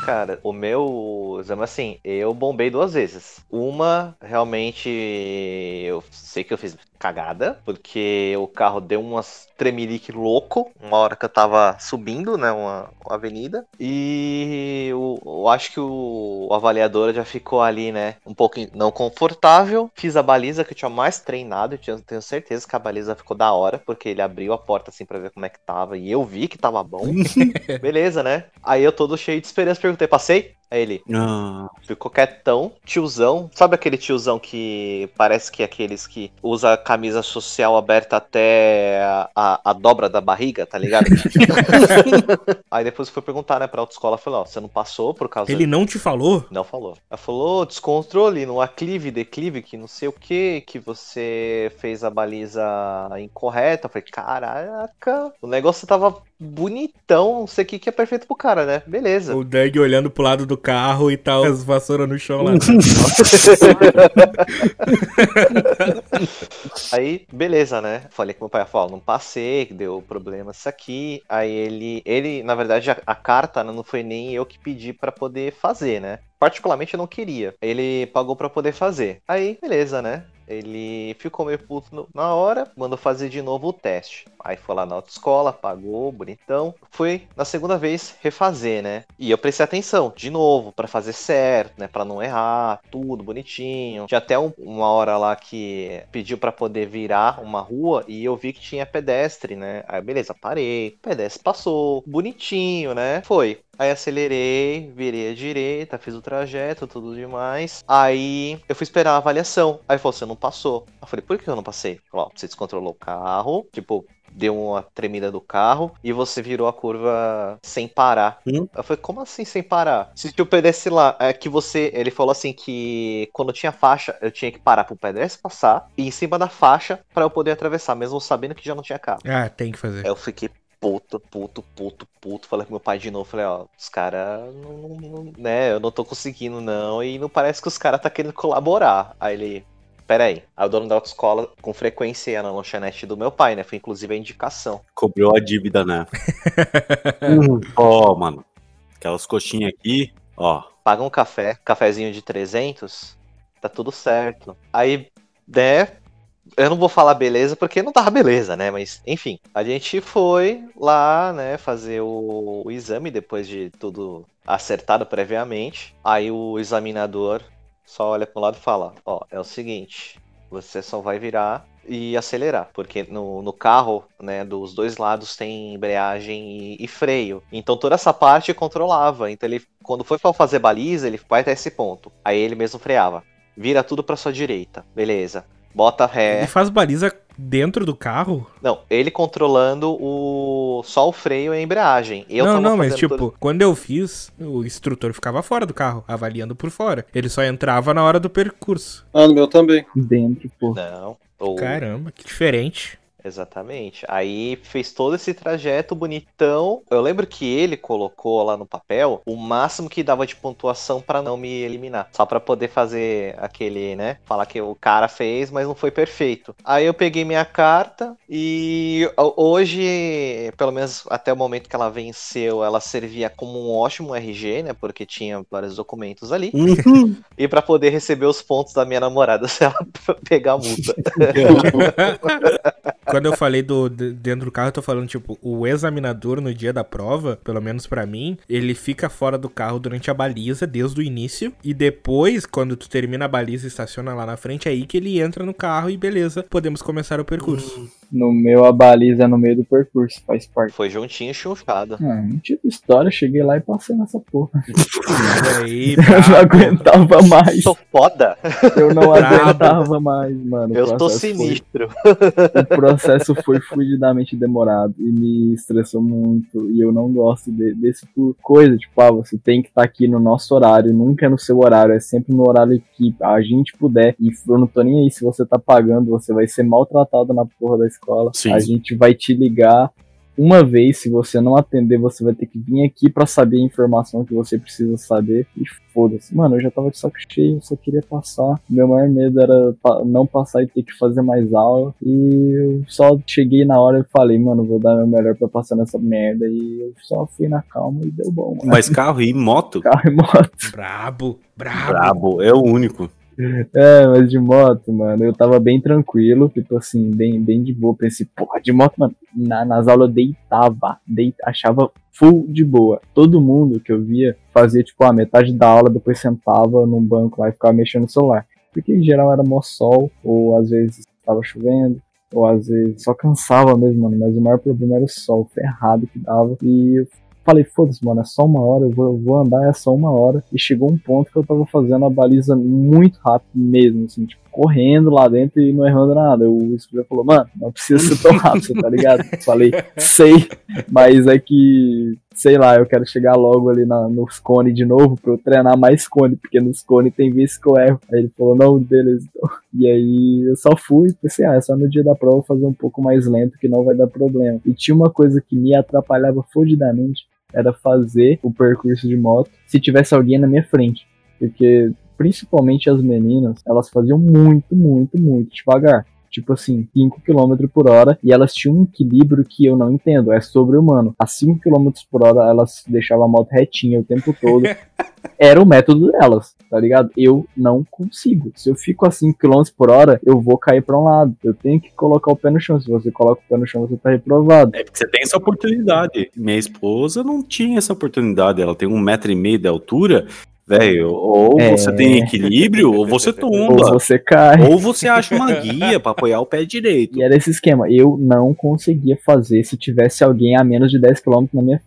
Cara, o meu exame, assim, eu bombei duas vezes. Uma, realmente, eu sei que eu fiz cagada, porque o carro deu umas tremelique louco, uma hora que eu tava subindo, né, uma, uma avenida, e eu, eu acho que o, o avaliador já ficou ali, né, um pouco não confortável. Fiz a baliza que eu tinha mais treinado, eu tinha- tenho certeza que a baliza ficou da hora, porque ele abriu a porta assim pra ver como é que tava, e eu vi que tava bom. Beleza, né? Aí eu todo cheio de esperança, perguntei, passei? Aí ele Ah, ficou quietão, tiozão. Sabe aquele tiozão que parece que é aqueles que usa a camisa social aberta até a, a- a dobra da barriga, tá ligado? Aí depois foi perguntar, né, pra autoescola, falou, ó, você não passou por causa Ele não te falou? não falou. Ela falou, descontrole no aclive, declive, que não sei o que, que você fez a baliza incorreta. Eu falei, caraca, o negócio tava bonitão, não sei o que que é perfeito pro cara, né? Beleza. O Doug olhando pro lado do carro e tal, as vassouras no chão lá. Aí, beleza, né? Falei com meu pai, falou, não passei, deu problema isso aqui. Aí ele, ele, na verdade, a, a carta né, não foi nem eu que pedi pra poder fazer, né? Particularmente eu não queria. Ele pagou pra poder fazer. Aí, beleza, né? Ele ficou meio puto na hora, mandou fazer de novo o teste. Aí foi lá na autoescola, pagou, bonitão. Fui na segunda vez refazer, né? E eu prestei atenção, de novo, pra fazer certo, né? Pra não errar, tudo bonitinho. Tinha até um- uma hora lá que pediu pra poder virar uma rua e eu vi que tinha pedestre, né? Aí beleza, parei. Pedestre passou, bonitinho, né? Foi. Aí acelerei, virei à direita, fiz o trajeto, tudo demais. Aí eu fui esperar a avaliação. Aí falou, você não passou. Eu falei, por que eu não passei? Ó, você descontrolou o carro, tipo, deu uma tremida do carro e você virou a curva sem parar. Hum? Eu falei, como assim sem parar? Se o pedestre lá, é que você. Ele falou assim que quando tinha faixa, eu tinha que parar pro pedestre passar e em cima da faixa pra eu poder atravessar, mesmo sabendo que já não tinha carro. Ah, tem que fazer. Aí eu fiquei puto, puto, puto, puto. Falei com meu pai de novo, falei, ó, os caras não, não- não- né, eu não tô conseguindo não, e não parece que os caras tá querendo colaborar. Aí ele, pera aí. O dono da autoescola, com frequência, ia na lanchonete do meu pai, né, foi inclusive a indicação. cobrou a dívida, né? Hum, Ó, mano. Aquelas coxinhas aqui, ó. Paga um café, cafezinho de 300, tá tudo certo. Aí, né, eu não vou falar beleza porque não tava beleza, né? Mas, enfim, a gente foi lá, né, fazer o, o exame depois de tudo acertado previamente. Aí o examinador só olha para um lado e fala: Ó, é o seguinte, você só vai virar e acelerar, porque no, no carro, né, dos dois lados tem embreagem e, e freio. Então toda essa parte controlava. Então ele, quando foi pra fazer baliza, ele vai até esse ponto. Aí ele mesmo freava. vira tudo pra sua direita. Beleza. Bota ré. Ele faz baliza dentro do carro? Não, ele controlando o só o freio e a embreagem. Eu não, não, mas tipo, tudo- quando eu fiz, o instrutor ficava fora do carro, avaliando por fora. Ele só entrava na hora do percurso. Ah, no meu também. Dentro, pô. Não. O- Caramba, que diferente. Exatamente. Aí fez todo esse trajeto bonitão. Eu lembro que ele colocou lá no papel o máximo que dava de pontuação pra não me eliminar, só pra poder fazer aquele, né, falar que o cara fez, mas não foi perfeito. Aí eu peguei minha carta e ho- hoje, pelo menos até o momento que ela venceu, ela servia como um ótimo RG, né, porque tinha vários documentos ali, Uhum. e pra poder receber os pontos da minha namorada se ela pegar a multa. Quando eu falei do de- dentro do carro, eu tô falando, tipo, o examinador no dia da prova, pelo menos pra mim, ele fica fora do carro durante a baliza, desde o início, e depois, quando tu termina a baliza e estaciona lá na frente, é aí que ele entra no carro e beleza, podemos começar o percurso. No meu, a baliza é no meio do percurso, faz parte. Foi juntinho, chunchado. Ah, não tive história, cheguei lá e passei nessa porra. Aí, Eu não aguentava mais. Sou foda. Eu não aguentava mais, mano. Eu tô processo foi- sinistro. o processo foi fluidamente demorado e me estressou muito. E eu não gosto de- desse tipo de coisa. Tipo, ah, você tem que estar aqui no nosso horário, nunca é no seu horário, é sempre no horário que a gente puder. E eu não tô nem aí se você tá pagando, você vai ser maltratado na porra da escola. Sim. A gente vai te ligar. Uma vez, se você não atender, você vai ter que vir aqui pra saber a informação que você precisa saber. E foda-se. Mano, eu já tava de saco cheio, eu só queria passar. Meu maior medo era não passar e ter que fazer mais aula. E eu só cheguei na hora e falei, mano, vou dar meu melhor pra passar nessa merda. E eu só fui na calma e deu bom, mano. Mas carro e moto? Carro e moto. Brabo, brabo. Brabo, é o único. É, mas de moto, mano, eu tava bem tranquilo, tipo assim, bem, bem de boa. Pensei, porra, de moto, mano, na- nas aulas eu deitava, deit, achava full de boa. Todo mundo que eu via fazia, tipo, a metade da aula, depois sentava num banco lá e ficava mexendo no celular. Porque em geral era mó sol, ou às vezes tava chovendo, ou às vezes só cansava mesmo, mano. Mas o maior problema era o sol, ferrado que dava. E eu falei, foda-se, mano, é só uma hora, eu vou, eu vou andar, é só uma hora. E chegou um ponto que eu tava fazendo a baliza muito rápido mesmo, assim, tipo, correndo lá dentro e não errando nada. O instrutor falou, mano, não precisa ser tão rápido, tá ligado? Falei, sei, mas é que, sei lá, eu quero chegar logo ali na, nos cone de novo pra eu treinar mais cone, porque nos cone tem vezes que eu erro. Aí ele falou, não, beleza, então. E aí eu só fui e pensei, ah, é só no dia da prova fazer um pouco mais lento que não vai dar problema. E tinha uma coisa que me atrapalhava fodidamente, era fazer o percurso de moto se tivesse alguém na minha frente. Porque principalmente as meninas, elas faziam muito, muito, muito devagar. Tipo assim, 5 km por hora, e elas tinham um equilíbrio que eu não entendo, é sobre-humano. A 5 km por hora, elas deixavam a moto retinha o tempo todo. Era o método delas, tá ligado? Eu não consigo. Se eu fico a 5 km por hora, eu vou cair pra um lado. Eu tenho que colocar o pé no chão. Se você coloca o pé no chão, você tá reprovado. É porque você tem essa oportunidade. Minha esposa não tinha essa oportunidade. Ela tem um metro e meio de altura. Velho, ou É. você tem equilíbrio, ou você Ou tomba. você cai. Ou você acha uma guia pra apoiar o pé direito. E era esse esquema. Eu não conseguia fazer se tivesse alguém a menos de 10 km na minha,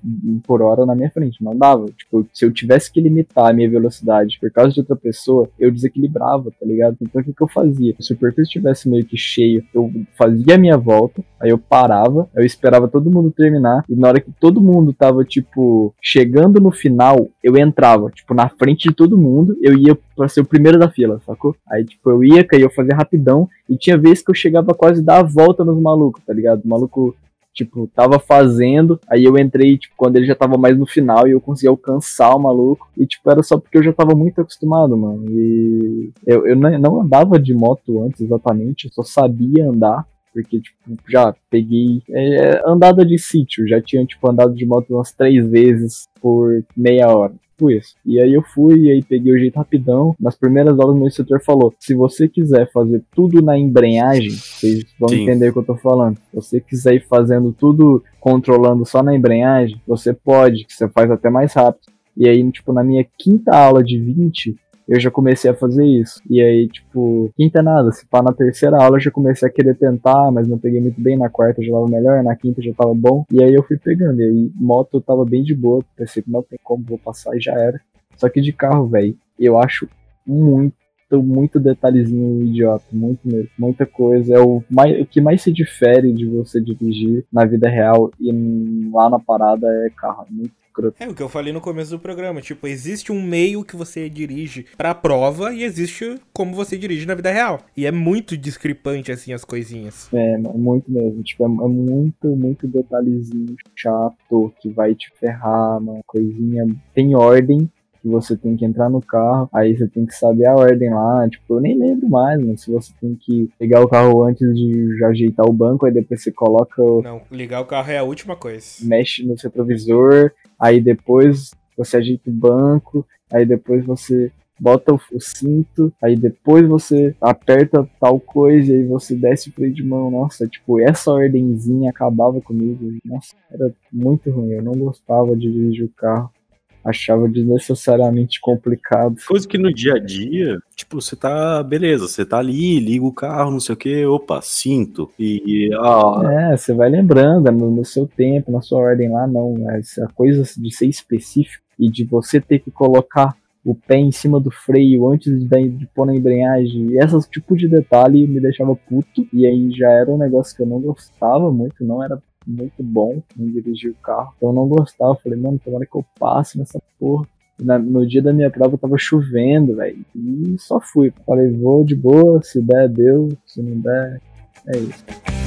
por hora na minha frente. Não dava. Tipo, se eu tivesse que limitar a minha velocidade por causa de outra pessoa, eu desequilibrava, tá ligado? Então o que, que eu fazia? Se o percurso estivesse meio que cheio, eu fazia a minha volta, aí eu parava, eu esperava todo mundo terminar, e na hora que todo mundo tava, tipo, chegando no final, eu entrava, tipo, na frente de todo mundo, eu ia pra ser o primeiro da fila, sacou? Aí, tipo, eu ia, caía, eu fazia rapidão, e tinha vezes que eu chegava quase dar a volta nos malucos, tá ligado? O maluco, tipo, tava fazendo, aí eu entrei, tipo, quando ele já tava mais no final e eu conseguia alcançar o maluco. E, tipo, era só porque eu já tava muito acostumado, mano. E eu, eu não andava de moto antes exatamente, eu só sabia andar. Porque, tipo, já peguei é, andada de sítio, já tinha, tipo, andado de moto umas três vezes por meia hora tipo isso. E aí eu fui, e aí peguei o jeito rapidão. Nas primeiras aulas, meu instrutor falou: se você quiser fazer tudo na embreagem, vocês vão Sim. entender o que eu tô falando. Se você quiser ir fazendo tudo controlando só na embreagem, você pode, que você faz até mais rápido. E aí, tipo, na minha quinta aula de 20, eu já comecei a fazer isso. E aí, tipo, quinta nada, se pá na terceira aula eu já comecei a querer tentar, mas não peguei muito bem, na quarta já tava melhor, na quinta já tava bom. E aí eu fui pegando, e aí moto tava bem de boa, pensei que não tem como, vou passar e já era. Só que de carro, velho, eu acho muito muito, muito detalhezinho idiota, muito mesmo, muita coisa. É o, mais, o que mais se difere de você dirigir na vida real e lá na parada é carro. É muito é o que eu falei no começo do programa. Tipo, existe um meio que você dirige pra prova e existe como você dirige na vida real. E é muito discrepante, assim, as coisinhas. É, muito mesmo. Tipo, é, é muito, muito detalhezinho chato que vai te ferrar, uma coisinha. Tem ordem, que você tem que entrar no carro, aí você tem que saber a ordem lá, tipo, eu nem lembro mais, mano, se você tem que pegar o carro antes de ajeitar o banco, aí depois você coloca... Não, ligar o carro é a última coisa. Mexe no retrovisor, aí depois você ajeita o banco, aí depois você bota o, cinto, aí depois você aperta tal coisa e aí você desce o freio de mão. Nossa, tipo, essa ordenzinha acabava comigo. Nossa, era muito ruim. Eu não gostava de dirigir o carro achava desnecessariamente complicado. Coisa que no dia a dia, tipo, você tá, beleza, você tá ali, liga o carro, não sei o que, opa, cinto. E. Ah. É, você vai lembrando no, no, seu tempo, na sua ordem lá, não. Essa coisa de ser específico e de você ter que colocar o pé em cima do freio antes de, de pôr na embreagem. E esses tipo de detalhe me deixava puto. E aí já era um negócio que eu não gostava muito, não era muito bom em dirigir o carro. Eu não gostava. Falei, mano, tomara que eu passe nessa porra. Na, no dia da minha prova tava chovendo, velho. E só fui. Falei, vou de boa, se der, deu. Se não der, é isso.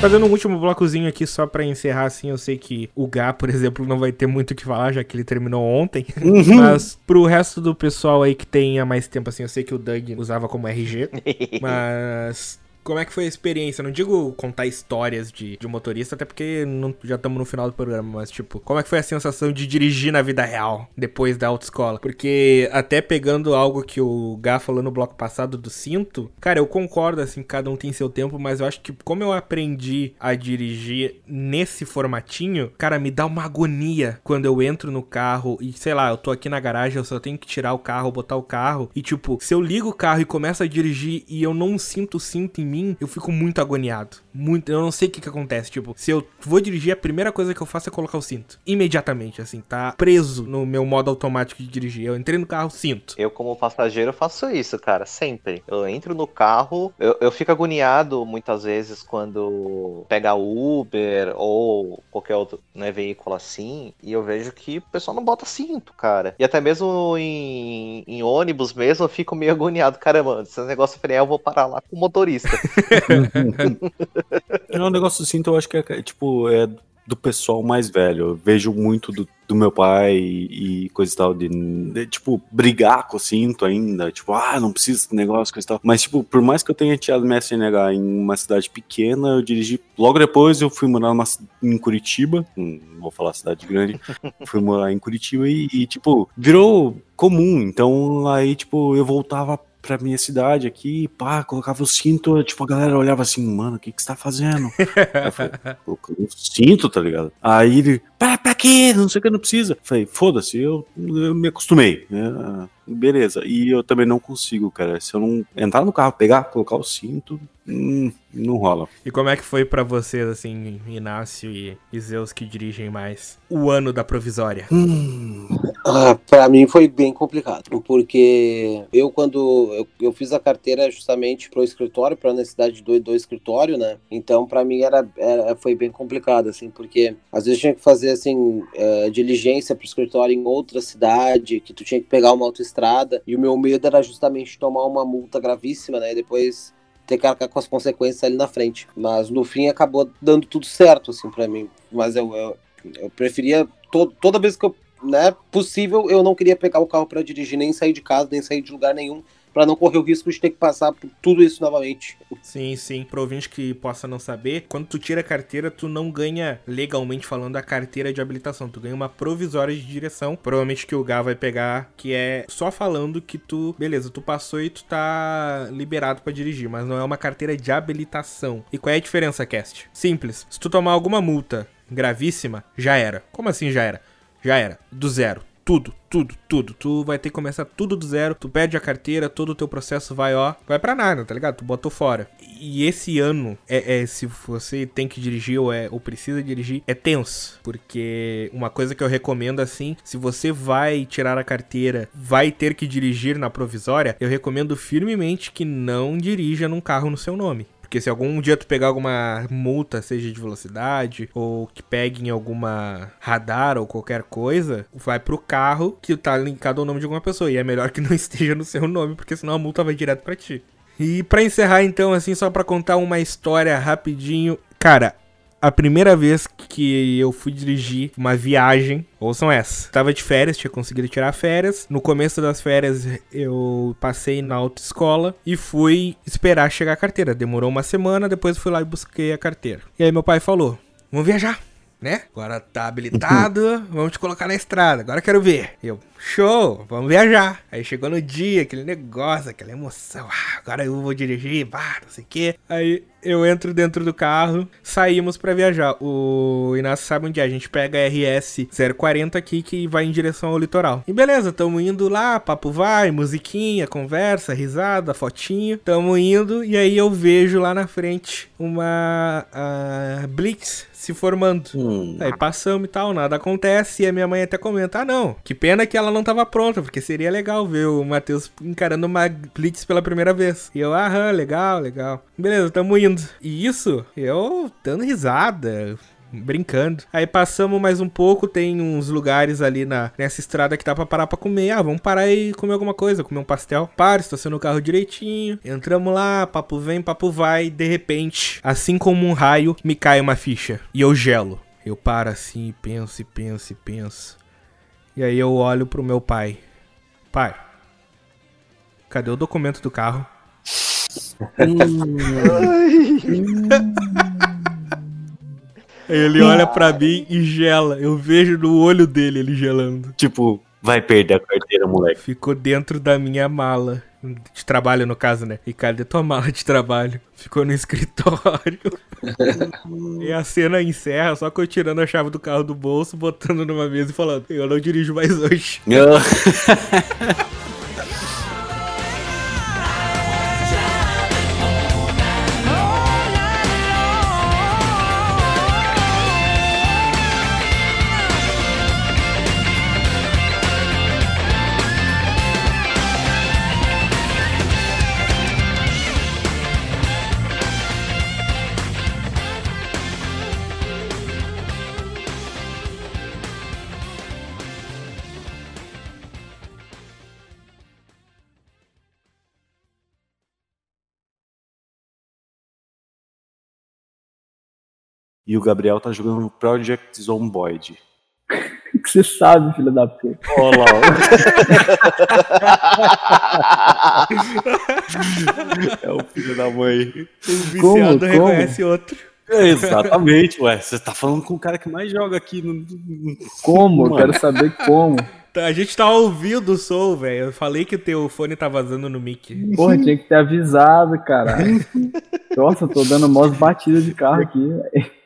Fazendo um último blocozinho aqui só para encerrar, assim, eu sei que o Gá, por exemplo, não vai ter muito o que falar, já que ele terminou ontem. Uhum. Mas pro resto do pessoal aí que tenha mais tempo, assim, eu sei que o Doug usava como RG. mas como é que foi a experiência? Não digo contar histórias de, de motorista, até porque não, já estamos no final do programa, mas tipo, como é que foi a sensação de dirigir na vida real depois da autoescola? Porque até pegando algo que o Gá falou no bloco passado do cinto, cara, eu concordo, assim, cada um tem seu tempo, mas eu acho que como eu aprendi a dirigir nesse formatinho, cara, me dá uma agonia quando eu entro no carro e, sei lá, eu tô aqui na garagem, eu só tenho que tirar o carro, botar o carro, e tipo, se eu ligo o carro e começo a dirigir e eu não sinto o cinto em mim, eu fico muito agoniado. Muito, eu não sei o que que acontece. Tipo, se eu vou dirigir, a primeira coisa que eu faço é colocar o cinto. Imediatamente, assim, tá preso no meu modo automático de dirigir. Eu entrei no carro, cinto. Eu, como passageiro, faço isso, cara, sempre. Eu entro no carro, eu, eu fico agoniado muitas vezes quando pega Uber ou qualquer outro né, veículo assim, e eu vejo que o pessoal não bota cinto, cara. E até mesmo em, em ônibus mesmo, eu fico meio agoniado. Caramba, esse negócio frear, eu vou parar lá com o motorista. é um negócio assim, então eu acho que é tipo, é do pessoal mais velho. Eu vejo muito do, do meu pai e, e coisa e tal, de, de, tipo, brigar com o cinto ainda. Tipo, ah, não precisa desse negócio, coisa e tal. Mas, tipo, por mais que eu tenha tirado minha CNH em uma cidade pequena, eu dirigi. Logo depois eu fui morar numa, em Curitiba. Não vou falar cidade grande. fui morar em Curitiba e, e, tipo, virou comum. Então, aí, tipo, eu voltava pra minha cidade aqui, pá, colocava o cinto, tipo, a galera olhava assim, mano, o que que você tá fazendo? Eu falei, o cinto, tá ligado? Aí ele, pra, pra quê? Não sei o que, não precisa. falei, foda-se, eu, eu me acostumei, né? Beleza. E eu também não consigo, cara. Se eu não entrar no carro, pegar, colocar o cinto, hum, não rola. E como é que foi para vocês, assim, Inácio e, Zeus que dirigem mais, o ano da provisória? Hum. Ah, para mim foi bem complicado, porque eu quando eu, eu fiz a carteira justamente pro escritório, para necessidade do, do escritório, né? Então para mim era, era, foi bem complicado, assim, porque às vezes tinha que fazer assim é, diligência pro escritório em outra cidade, que tu tinha que pegar uma autoestrada e o meu medo era justamente tomar uma multa gravíssima, né? E depois ter que arcar com as consequências ali na frente. Mas no fim acabou dando tudo certo, assim, para mim. Mas eu, eu, eu preferia, to, toda vez que eu, né, possível, eu não queria pegar o carro para dirigir, nem sair de casa, nem sair de lugar nenhum para não correr o risco de ter que passar por tudo isso novamente. Sim, sim. Pro ouvinte que possa não saber, quando tu tira a carteira, tu não ganha, legalmente falando, a carteira de habilitação. Tu ganha uma provisória de direção. Provavelmente que o Gá vai pegar, que é só falando que tu, beleza, tu passou e tu tá liberado para dirigir, mas não é uma carteira de habilitação. E qual é a diferença, Cast? Simples. Se tu tomar alguma multa gravíssima, já era. Como assim já era? Já era. Do zero. Tudo, tudo, tudo. Tu vai ter que começar tudo do zero. Tu perde a carteira, todo o teu processo vai, ó. Vai pra nada, tá ligado? Tu botou fora. E esse ano, é, é se você tem que dirigir ou, é, ou precisa dirigir, é tenso. Porque uma coisa que eu recomendo assim, se você vai tirar a carteira, vai ter que dirigir na provisória, eu recomendo firmemente que não dirija num carro no seu nome. Porque se algum dia tu pegar alguma multa, seja de velocidade, ou que pegue em alguma radar ou qualquer coisa, vai pro carro que tá linkado ao nome de alguma pessoa. E é melhor que não esteja no seu nome, porque senão a multa vai direto para ti. E para encerrar então, assim, só para contar uma história rapidinho. Cara, a primeira vez que eu fui dirigir uma viagem, ouçam essa. Tava de férias, tinha conseguido tirar férias. No começo das férias eu passei na autoescola e fui esperar chegar a carteira. Demorou uma semana, depois fui lá e busquei a carteira. E aí meu pai falou: "Vamos viajar" né? Agora tá habilitado, vamos te colocar na estrada, agora quero ver. Eu, show, vamos viajar. Aí chegou no dia, aquele negócio, aquela emoção, ah, agora eu vou dirigir, bah, não sei o quê. Aí eu entro dentro do carro, saímos para viajar. O Inácio sabe onde é, a gente pega a RS 040 aqui que vai em direção ao litoral. E beleza, tamo indo lá, papo vai, musiquinha, conversa, risada, fotinho. Tamo indo e aí eu vejo lá na frente uma uh, Blitz se formando. Hum. Aí passamos e tal, nada acontece. E a minha mãe até comenta: ah, não, que pena que ela não tava pronta, porque seria legal ver o Matheus encarando uma Blitz pela primeira vez. E eu, aham, legal, legal. Beleza, tamo indo. E isso, eu dando risada, brincando. Aí passamos mais um pouco, tem uns lugares ali na, nessa estrada que dá pra parar pra comer. Ah, vamos parar e comer alguma coisa, comer um pastel. Para, estaciona o carro direitinho. Entramos lá, papo vem, papo vai. De repente, assim como um raio, me cai uma ficha. E eu gelo. Eu paro assim penso e penso e penso. E aí eu olho pro meu pai. Pai, cadê o documento do carro? Ele olha pra mim e gela. Eu vejo no olho dele ele gelando. Tipo, vai perder a carteira, moleque. Ficou dentro da minha mala. De trabalho, no caso, né? E cadê tua mala de trabalho? Ficou no escritório. e a cena encerra só com eu tirando a chave do carro do bolso, botando numa mesa e falando: Eu não dirijo mais hoje. E o Gabriel tá jogando Project Zomboid. O que você sabe, filho da puta? Olha lá. é o filho da mãe. Um viciado como, reconhece como? outro. É, exatamente, ué. Você tá falando com o cara que mais joga aqui no. Como? Eu quero saber como. Tá, a gente tá ouvindo o som, velho. Eu falei que o teu fone tá vazando no mic. Porra, tinha que ter avisado, cara. Nossa, tô dando mó batida de carro aqui, velho.